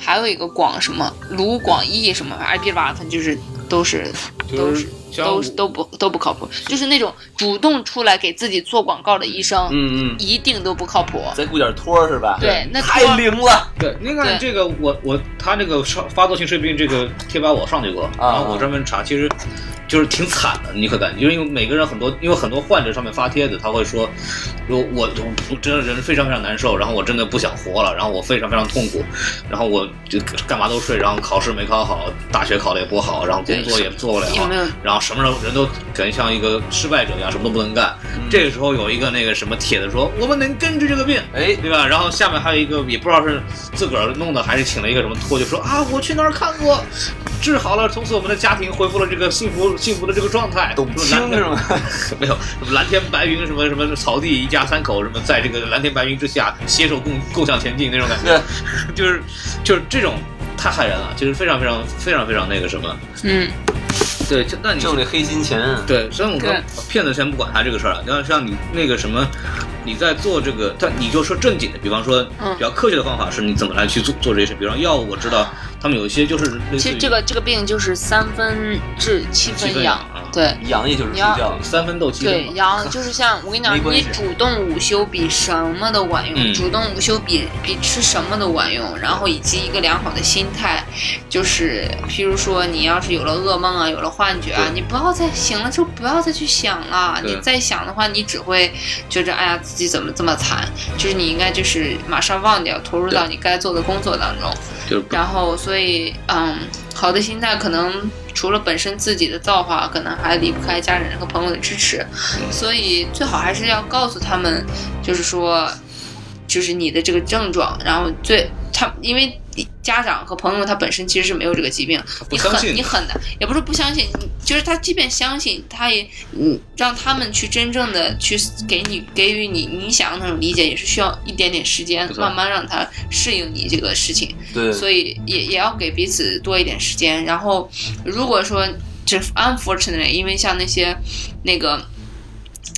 [SPEAKER 4] 还有一个广什么卢广义什么，哎，别吧，反正就是都是
[SPEAKER 2] 就是
[SPEAKER 4] 都是
[SPEAKER 2] 像
[SPEAKER 4] 都都不都不靠谱，就是那种主动出来给自己做广告的医生，
[SPEAKER 3] 嗯嗯，
[SPEAKER 4] 一定都不靠谱。
[SPEAKER 3] 再雇点托儿是吧？
[SPEAKER 4] 对，那
[SPEAKER 3] 太灵了。
[SPEAKER 2] 对，您看这个，我我他这个上发作性睡病这个贴吧我上去过，然后我专门查，其实就是挺惨的，你可感觉，因为每个人很多，因为很多患者上面发帖子，他会说，说我我真的人非常非常难受，然后我真的不想活了，然后我非常非常痛苦，然后我就干嘛都睡，然后考试没考好，大学考的也不好，然后工作也做不了，
[SPEAKER 4] 有没有
[SPEAKER 2] 然后什么时候人都感觉像一个失败者一样，什么都不能干。这个时候有一个那个什么帖子说，我们能根治这个病，
[SPEAKER 3] 哎，
[SPEAKER 2] 对吧？然后下面还有一个也不知道是自个儿弄的还是请了一个什么托，就说啊，我去那儿看过，治好了，从此我们的家庭恢复了这个幸福幸福的这个状态。
[SPEAKER 3] 董
[SPEAKER 2] 什么蓝
[SPEAKER 3] 卿是吗？
[SPEAKER 2] 没有，什么蓝天白云，什么什么草地一家三口，什么在这个蓝天白云之下携手共共向前进那种感觉，就是就是这种太害人了，就是非常非常非常非常那个什么。
[SPEAKER 4] 嗯，
[SPEAKER 2] 对，就那你
[SPEAKER 3] 挣这黑心钱。
[SPEAKER 2] 对，所以我骗子先不管他这个事儿了，要像你那个什么，你在做这个，但你就说正经的，比方说
[SPEAKER 4] 嗯。
[SPEAKER 2] 比较科学的方法是你怎么来去做做这些事，比方药物，我知道他们有一些就是类似
[SPEAKER 4] 其实这个这个病就是三分治七
[SPEAKER 2] 七分
[SPEAKER 4] 分养对。
[SPEAKER 3] 养也就是睡觉。
[SPEAKER 2] 三分斗七分
[SPEAKER 4] 对，养，就是像 我跟你讲你主动午休比什么都管用，
[SPEAKER 2] 嗯。
[SPEAKER 4] 主动午休比比吃什么都管用，然后以及一个良好的心态，就是譬如说你要是有了噩梦啊，有了幻觉啊，你不要再醒了之后不要再去想了，你再想的话，你只会觉着哎呀自己怎么这么惨，就是你应该就是马上忘掉，投入到你该做的工作当中。然后，所以，嗯，好的心态可能除了本身自己的造化，可能还离不开家人和朋友的支持。所以，最好还是要告诉他们，就是说，就是你的这个症状，然后最他，因为家长和朋友他本身其实是没有这个疾病，你很你很难，也不是不相信，你就是他即便相信，他也嗯让他们去真正的去给你给予你你想要那种理解，也是需要一点点时间，慢慢让他适应你这个事情。
[SPEAKER 3] 对，
[SPEAKER 4] 所以也也要给彼此多一点时间。然后，如果说这 unfortunately，因为像那些那个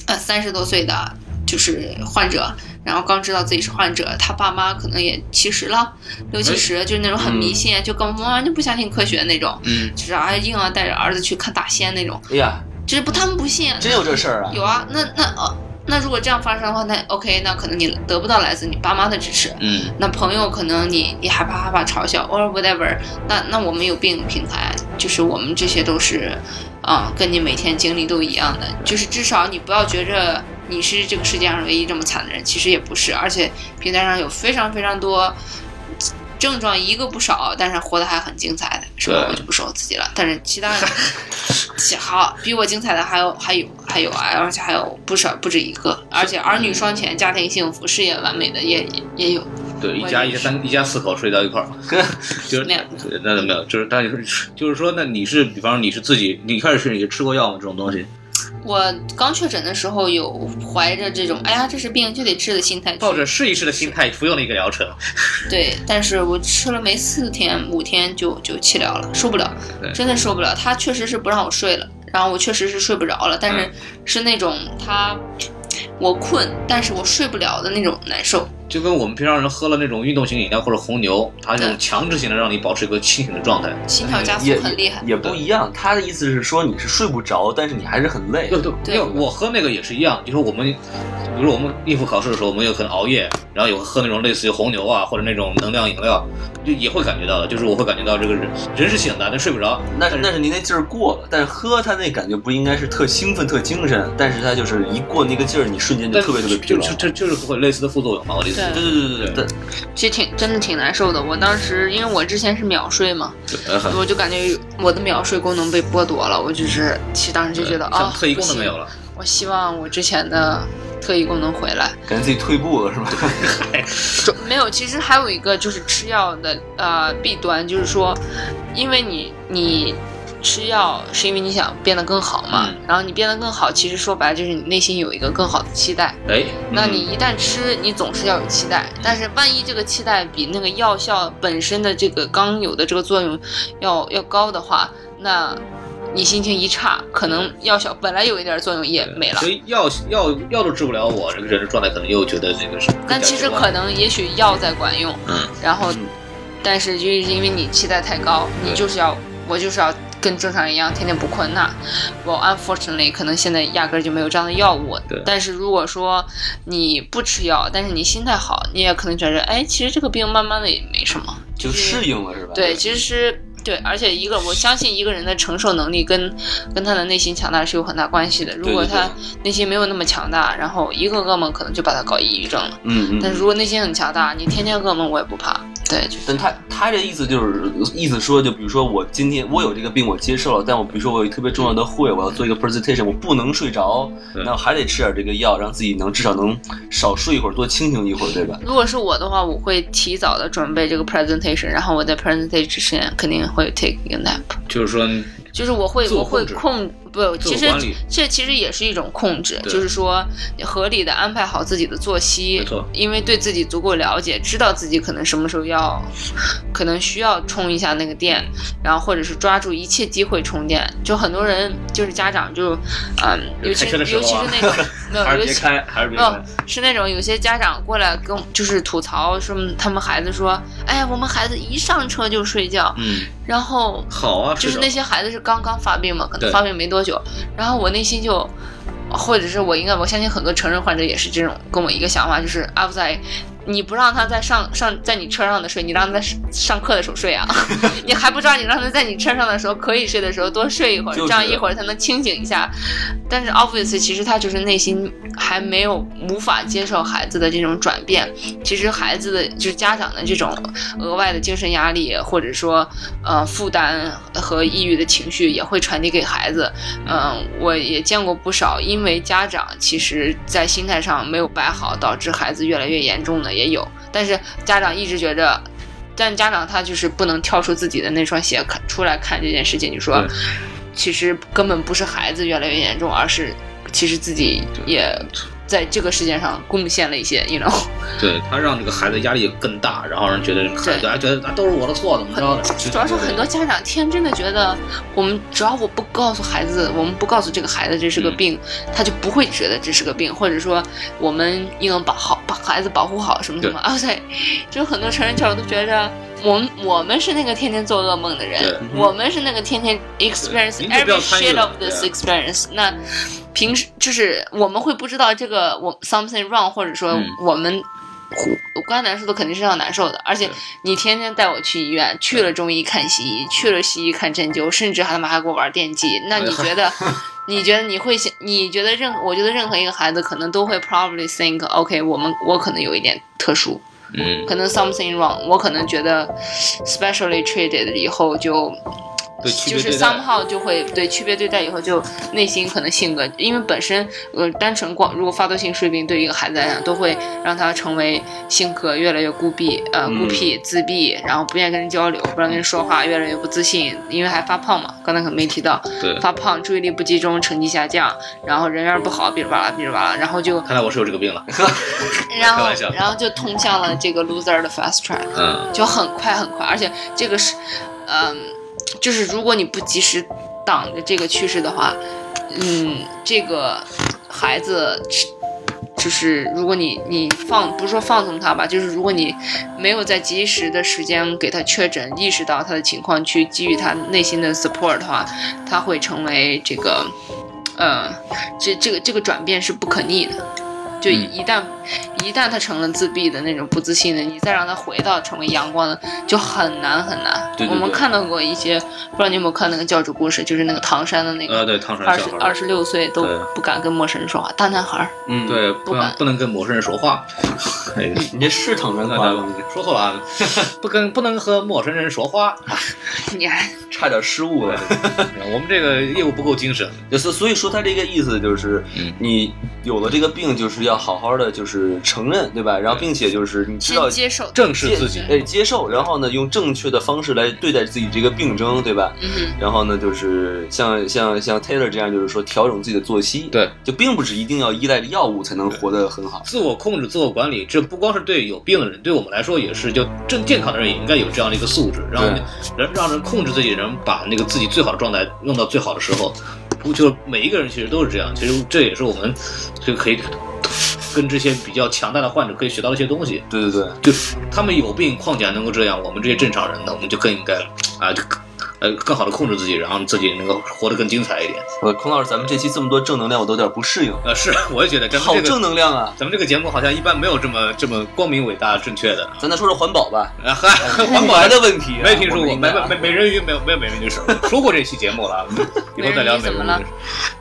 [SPEAKER 4] 呃三十多岁的就是患者，然后刚知道自己是患者，他爸妈可能也七十了，六七十，就是那种很迷信，就根本完全不相信科学那种，
[SPEAKER 2] 嗯，
[SPEAKER 4] 就是啊硬要带着儿子去看大仙那种，
[SPEAKER 3] 哎呀，
[SPEAKER 4] 就是不他们不信，
[SPEAKER 3] 真有这事儿啊！
[SPEAKER 4] 有啊，那那呃。那如果这样发生的话，那 OK，那可能你得不到来自你爸妈的支持，
[SPEAKER 2] 嗯，
[SPEAKER 4] 那朋友可能你你害怕害怕嘲笑 or whatever，那那我们有病平台，就是我们这些都是，啊、跟你每天经历都一样的，就是至少你不要觉着你是这个世界上唯一这么惨的人，其实也不是，而且平台上有非常非常多。症状一个不少，但是活得还很精彩的，是吧？我就不说我自己了，但是其他人，其好比我精彩的还有还有还有啊，而且还有不少不止一个，而且儿女双全，家庭幸福，事业完美的也也也有。
[SPEAKER 2] 对，一家一家三一家四口睡到一块儿，就是
[SPEAKER 4] 那样
[SPEAKER 2] 对那没有，就是但是就是说，那你是比方说你是自己，你一开始是你是吃过药吗？这种东西，
[SPEAKER 4] 我刚确诊的时候，有怀着这种“哎呀，这是病就得治”的心态，
[SPEAKER 2] 抱着试一试的心态服用了一个疗程，
[SPEAKER 4] 对，但是我吃了没四天五天就就气疗了，受不了，真的受不了。他确实是不让我睡了，然后我确实是睡不着了，但是
[SPEAKER 2] 嗯
[SPEAKER 4] 是那种他我困，但是我睡不了的那种难受。
[SPEAKER 2] 就跟我们平常人喝了那种运动型饮料或者红牛，它那种强制性的让你保持一个清醒的状态。
[SPEAKER 4] 心跳加速很厉害。
[SPEAKER 3] 也不一样。他的意思是说你是睡不着，但是你还是很累。
[SPEAKER 2] 对对，
[SPEAKER 4] 对
[SPEAKER 2] 因为我喝那个也是一样，就是我们，比如说我们应付考试的时候，我们有可能熬夜，然后有喝那种类似于红牛啊或者那种能量饮料，就也会感觉到的，就是我会感觉到这个人人是醒的，但睡不着。
[SPEAKER 3] 那是那是您那劲儿过了，但是喝它那感觉不应该是特兴奋、特精神，但是它就是一过那个劲儿，你瞬间就特别特别疲劳。
[SPEAKER 2] 就就就就是会有类似的副作用嘛，我的意思。
[SPEAKER 4] 对
[SPEAKER 3] 对对对对对，
[SPEAKER 4] 其实挺真的挺难受的。我当时因为我之前是秒睡嘛，我就感觉我的秒睡功能被剥夺了。我就是其实当时就觉得啊，
[SPEAKER 2] 特异功能没有了。
[SPEAKER 4] 我希望我之前的特异功能回来。
[SPEAKER 3] 感觉自己退步了是吧？
[SPEAKER 4] 就没有，其实还有一个就是吃药的呃弊端，就是说，因为你你吃药是因为你想变得更好嘛，
[SPEAKER 2] 嗯。
[SPEAKER 4] 然后你变得更好，其实说白了就是你内心有一个更好的期待。
[SPEAKER 2] 哎，
[SPEAKER 4] 那你一旦吃，你总是要有期待，但是万一这个期待比那个药效本身的这个刚有的这个作用要要高的话，那你心情一差，可能药效本来有一点作用也没了。
[SPEAKER 2] 所。以药药药都治不了我，这个人的状态可能又觉得这个是。
[SPEAKER 4] 但其实可能也许药在管用，
[SPEAKER 2] 嗯，
[SPEAKER 4] 然后，但是就是因为你期待太高，你就是要我就是要跟正常人一样天天不困，那我 unfortunately 可能现在压根儿就没有这样的药物
[SPEAKER 2] 对。
[SPEAKER 4] 但是如果说你不吃药，但是你心态好，你也可能觉着，哎，其实这个病慢慢的也没什么，
[SPEAKER 3] 就适应了是吧？
[SPEAKER 4] 对，其实是对，而且一个我相信一个人的承受能力跟跟他的内心强大是有很大关系的。如果他内心没有那么强大，然后一个噩梦可能就把他搞抑郁症了。
[SPEAKER 3] 嗯嗯。
[SPEAKER 4] 但是如果内心很强大，你天天噩梦我也不怕。对，就是
[SPEAKER 3] 但他他这意思就是意思说，就比如说我今天我有这个病，我接受了，但我比如说我有特别重要的会，我要做一个 presentation，我不能睡着，那我还得吃点这个药，让自己能至少能少睡一会儿，多清醒一会儿，对吧？
[SPEAKER 4] 如果是我的话，我会提早的准备这个 presentation，然后我在 presentation 之前肯定会 take 一个 nap。
[SPEAKER 2] 就是说，
[SPEAKER 4] 就是我会我会
[SPEAKER 2] 控
[SPEAKER 4] 不，其实这其实也是一种控制，就是说合理的安排好自己的作息，因为对自己足够了解，知道自己可能什么时候要，可能需要充一下那个电，然后或者是抓住一切机会充电。就很多人就是家长就，嗯，尤其尤其是
[SPEAKER 2] 啊
[SPEAKER 4] 那种 没有，
[SPEAKER 2] 还是
[SPEAKER 4] 尤其
[SPEAKER 2] 别开，还是别
[SPEAKER 4] 没有
[SPEAKER 2] 开。
[SPEAKER 4] 是那种有些家长过来跟就是吐槽说他们孩子说，哎呀，我们孩子一上车就睡觉，
[SPEAKER 2] 嗯，
[SPEAKER 4] 然后
[SPEAKER 2] 好啊，
[SPEAKER 4] 就是那些孩子是刚刚发病嘛，可能发病没多久，然后我内心就，或者是我应该我相信很多成人患者也是这种跟我一个想法，就是阿布在。你不让他在上上在你车上的睡，你让他在上上课的时候睡啊？你还不知道你让他在你车上的时候可以睡的时候多睡一会儿，
[SPEAKER 3] 就是
[SPEAKER 4] 这样一会儿才能清醒一下。但是 office 其实他就是内心还没有无法接受孩子的这种转变。其实孩子的就是家长的这种额外的精神压力，或者说呃负担和抑郁的情绪也会传递给孩子。嗯、我也见过不少因为家长其实在心态上没有摆好，导致孩子越来越严重的也有。但是家长一直觉着。但家长他就是不能跳出自己的那双鞋看出来看这件事情，就说其实根本不是孩子越来越严重，而是其实自己也在这个事件上贡献了一些，you know。
[SPEAKER 2] 对他让这个孩子压力更大，然后让人觉得这个孩子还觉得啊都是我的错，怎么着的？
[SPEAKER 4] 主要是很多家长天真的觉得，我们只要我不告诉孩子，我们不告诉这个孩子这是个
[SPEAKER 2] 嗯
[SPEAKER 4] 病，他就不会觉得这是个病，或者说我们应该把好把孩子保护好什么什么。啊，对，就很多成人教育都觉着。我们我们是那个天天做噩梦的人，我们是那个天天 experience every shit of this experience。那平时就是我们会不知道这个我 something wrong，或者说
[SPEAKER 2] 嗯
[SPEAKER 4] 我们我刚才难受的肯定是要难受的，而且你天天带我去医院，去了中医看西医，去了西医看针灸，甚至还他妈还给我玩电击，那你觉得？你觉得你会想？你觉得任？我觉得任何一个孩子可能都会 probably think，OK，、我们我可能有一点特殊，可能 something wrong，我可能觉得 specially treated 以后就
[SPEAKER 2] 对区
[SPEAKER 4] 就是 somehow 就会对区别对待以后就内心可能性格，因为本身呃单纯光如果发作性睡病对于一个孩子来讲，都会让他成为性格越来越孤僻，呃
[SPEAKER 3] 嗯
[SPEAKER 4] 孤僻自闭，然后不愿意跟人交流，不让跟人说话，越来越不自信，因为还发胖嘛，刚才可能没提到，
[SPEAKER 2] 对，
[SPEAKER 4] 发胖，注意力不集中，成绩下降，然后人缘不好，哔哩吧啦哔哩吧啦，然后就
[SPEAKER 2] 看来我是有这个病了。
[SPEAKER 4] 然后然后就通向了这个 loser 的 fast track。
[SPEAKER 2] 嗯，
[SPEAKER 4] 就很快很快，而且这个是，嗯，就是如果你不及时挡着这个趋势的话，嗯，这个孩子就是如果你你放不是说放纵他吧，就是如果你没有在及时的时间给他确诊，意识到他的情况，去给予他内心的 support 的话，他会成为这个，呃，这这个这个转变是不可逆的。就
[SPEAKER 2] 嗯
[SPEAKER 4] 一旦、一旦他成了自闭的那种不自信的，你再让他回到成为阳光的，就很难很难。
[SPEAKER 3] 对对对
[SPEAKER 4] 我们看到过一些，不知道你有没有看那个教主故事，就是那个唐山的那个
[SPEAKER 2] 呃，对，唐山
[SPEAKER 4] 二十二十六岁都不敢跟陌生人说话，大男孩儿。
[SPEAKER 3] 嗯，
[SPEAKER 2] 对，不能
[SPEAKER 4] 不敢
[SPEAKER 2] 不能跟陌生人说话。哎，
[SPEAKER 3] 你这是唐山话吗？
[SPEAKER 2] 说错了啊，不跟不能和陌生人说话。
[SPEAKER 4] 你还
[SPEAKER 3] 差点失误了。
[SPEAKER 2] 我们这个业务不够精神。
[SPEAKER 3] 就是所以说他这个意思就是
[SPEAKER 2] 嗯，
[SPEAKER 3] 你有了这个病，就是要好好的就是承认，对吧？然后并且就是你知道
[SPEAKER 4] 接受。
[SPEAKER 2] 正视自己。
[SPEAKER 3] 哎接受，然后呢用正确的方式来对待自己这个病症，对吧？
[SPEAKER 4] 嗯，
[SPEAKER 3] 然后呢，就是像像像 Taylor 这样，就是说调整自己的作息，
[SPEAKER 2] 对，
[SPEAKER 3] 就并不是一定要依赖着药物才能活得很好。
[SPEAKER 2] 自我控制、自我管理，这不光是对有病的人，对我们来说也是。就正健康的人也应该有这样的一个素质，让人让人控制自己的人，把那个自己最好的状态用到最好的时候。不，就是每一个人其实都是这样。其实这也是我们就可以跟这些比较强大的患者可以学到一些东西。
[SPEAKER 3] 对对对，
[SPEAKER 2] 就他们有病，况且还能够这样，我们这些正常人呢，我们就更应该啊，就呃更好的控制自己，然后自己能够活得更精彩一点。
[SPEAKER 3] 呃，孔老师，咱们这期这么多正能量，我都有点不适应。
[SPEAKER 2] 呃，是，我也觉得咱们
[SPEAKER 3] 好
[SPEAKER 2] 这个
[SPEAKER 3] 正能量啊！
[SPEAKER 2] 咱们这个节目好像一般没有这么这么光明、伟大、正确的。
[SPEAKER 3] 咱再说说环保吧，
[SPEAKER 2] 啊嗨，环
[SPEAKER 3] 环
[SPEAKER 2] 保
[SPEAKER 3] 保的问题、啊，
[SPEAKER 2] 没听说过，美
[SPEAKER 3] 我们应该啊
[SPEAKER 2] 美美人鱼没有没有美人鱼 说过这期节目了，以后再聊美人鱼。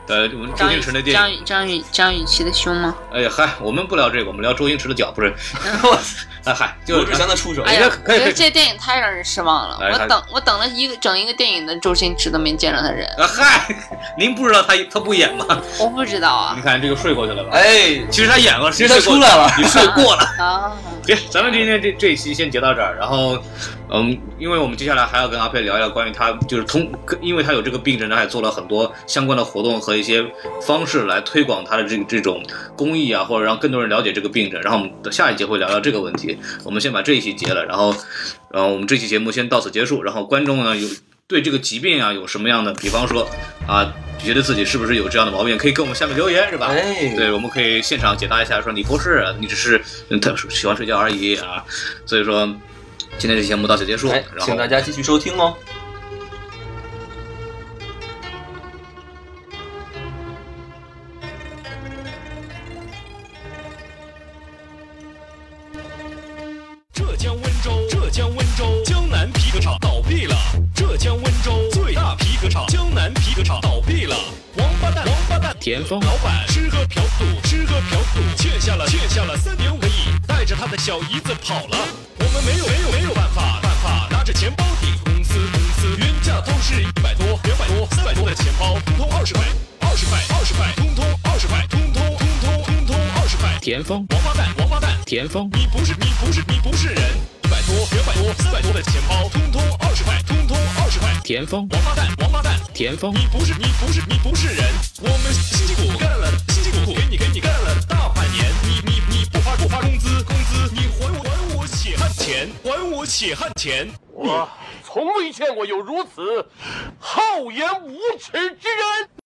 [SPEAKER 2] 呃，我们周星驰的电影，
[SPEAKER 4] 张雨张雨张雨绮的胸吗？
[SPEAKER 2] 哎呀嗨，我们不聊这个，我们聊周星驰的脚，不是？
[SPEAKER 3] 我
[SPEAKER 2] 哎嗨，就
[SPEAKER 3] 罗志祥的出手，
[SPEAKER 4] 哎呀，
[SPEAKER 2] 可以可以
[SPEAKER 4] 这电影太让人失望了。
[SPEAKER 2] 哎
[SPEAKER 4] 我等我等了一个整一个电影的周星驰都没见着他人，
[SPEAKER 2] 啊嗨，您不知道他他不演吗？
[SPEAKER 4] 我不知道啊
[SPEAKER 2] 你看这个睡过去了吧？
[SPEAKER 3] 哎，
[SPEAKER 2] 其实他演了，
[SPEAKER 3] 其实他出来了
[SPEAKER 2] 你睡过了。
[SPEAKER 4] 啊！
[SPEAKER 2] 行，咱们今天这这一期先截到这儿，然后，嗯，因为我们接下来还要跟阿佩聊一聊关于他就是通，因为他有这个病症，他也做了很多相关的活动和一些方式来推广他的这个这种公益啊，或者让更多人了解这个病症。然后我们的下一节会聊聊这个问题。我们先把这一期结了，然后，然后我们这期节目先到此结束。然后观众呢有对这个疾病啊有什么样的，比方说啊，觉得自己是不是有这样的毛病，可以跟我们下面留言，是吧？
[SPEAKER 3] 哎，
[SPEAKER 2] 对，我们可以现场解答一下，说你不是，你只是嗯特殊喜欢睡觉而已啊。所以说，今天这期节目到此结束，
[SPEAKER 3] 哎，
[SPEAKER 2] 然后
[SPEAKER 3] 请大家继续收听哦。
[SPEAKER 5] 浙江温州，浙江温州江南皮革厂倒闭了。浙江温州最大皮革厂江南皮革厂倒闭了。王八蛋，王八蛋，
[SPEAKER 2] 田丰
[SPEAKER 5] 老板吃喝嫖赌，吃喝嫖赌，欠下了欠下了三点五带着他的小姨子跑了。我们没有没有没有办法办法，拿着钱包抵公司公司，原价都是一百多、两百多、三百多的钱包，通通二十块，二十块，二十块，通通二十块，通通通通通通二十块。
[SPEAKER 2] 田丰，
[SPEAKER 5] 王八蛋，王八蛋，
[SPEAKER 2] 田丰，
[SPEAKER 5] 你不是你不是你不是人，一百多、两百多、三百多的钱包，通通二十块，通通二十块。
[SPEAKER 2] 田丰，
[SPEAKER 5] 王八蛋，王八蛋，
[SPEAKER 2] 田丰，
[SPEAKER 5] 你不是你不是你不是人，我们辛辛苦苦干了，辛辛苦苦给你给你干了大钱，还我血汗钱。
[SPEAKER 6] 我从未见过有如此厚颜无耻之人。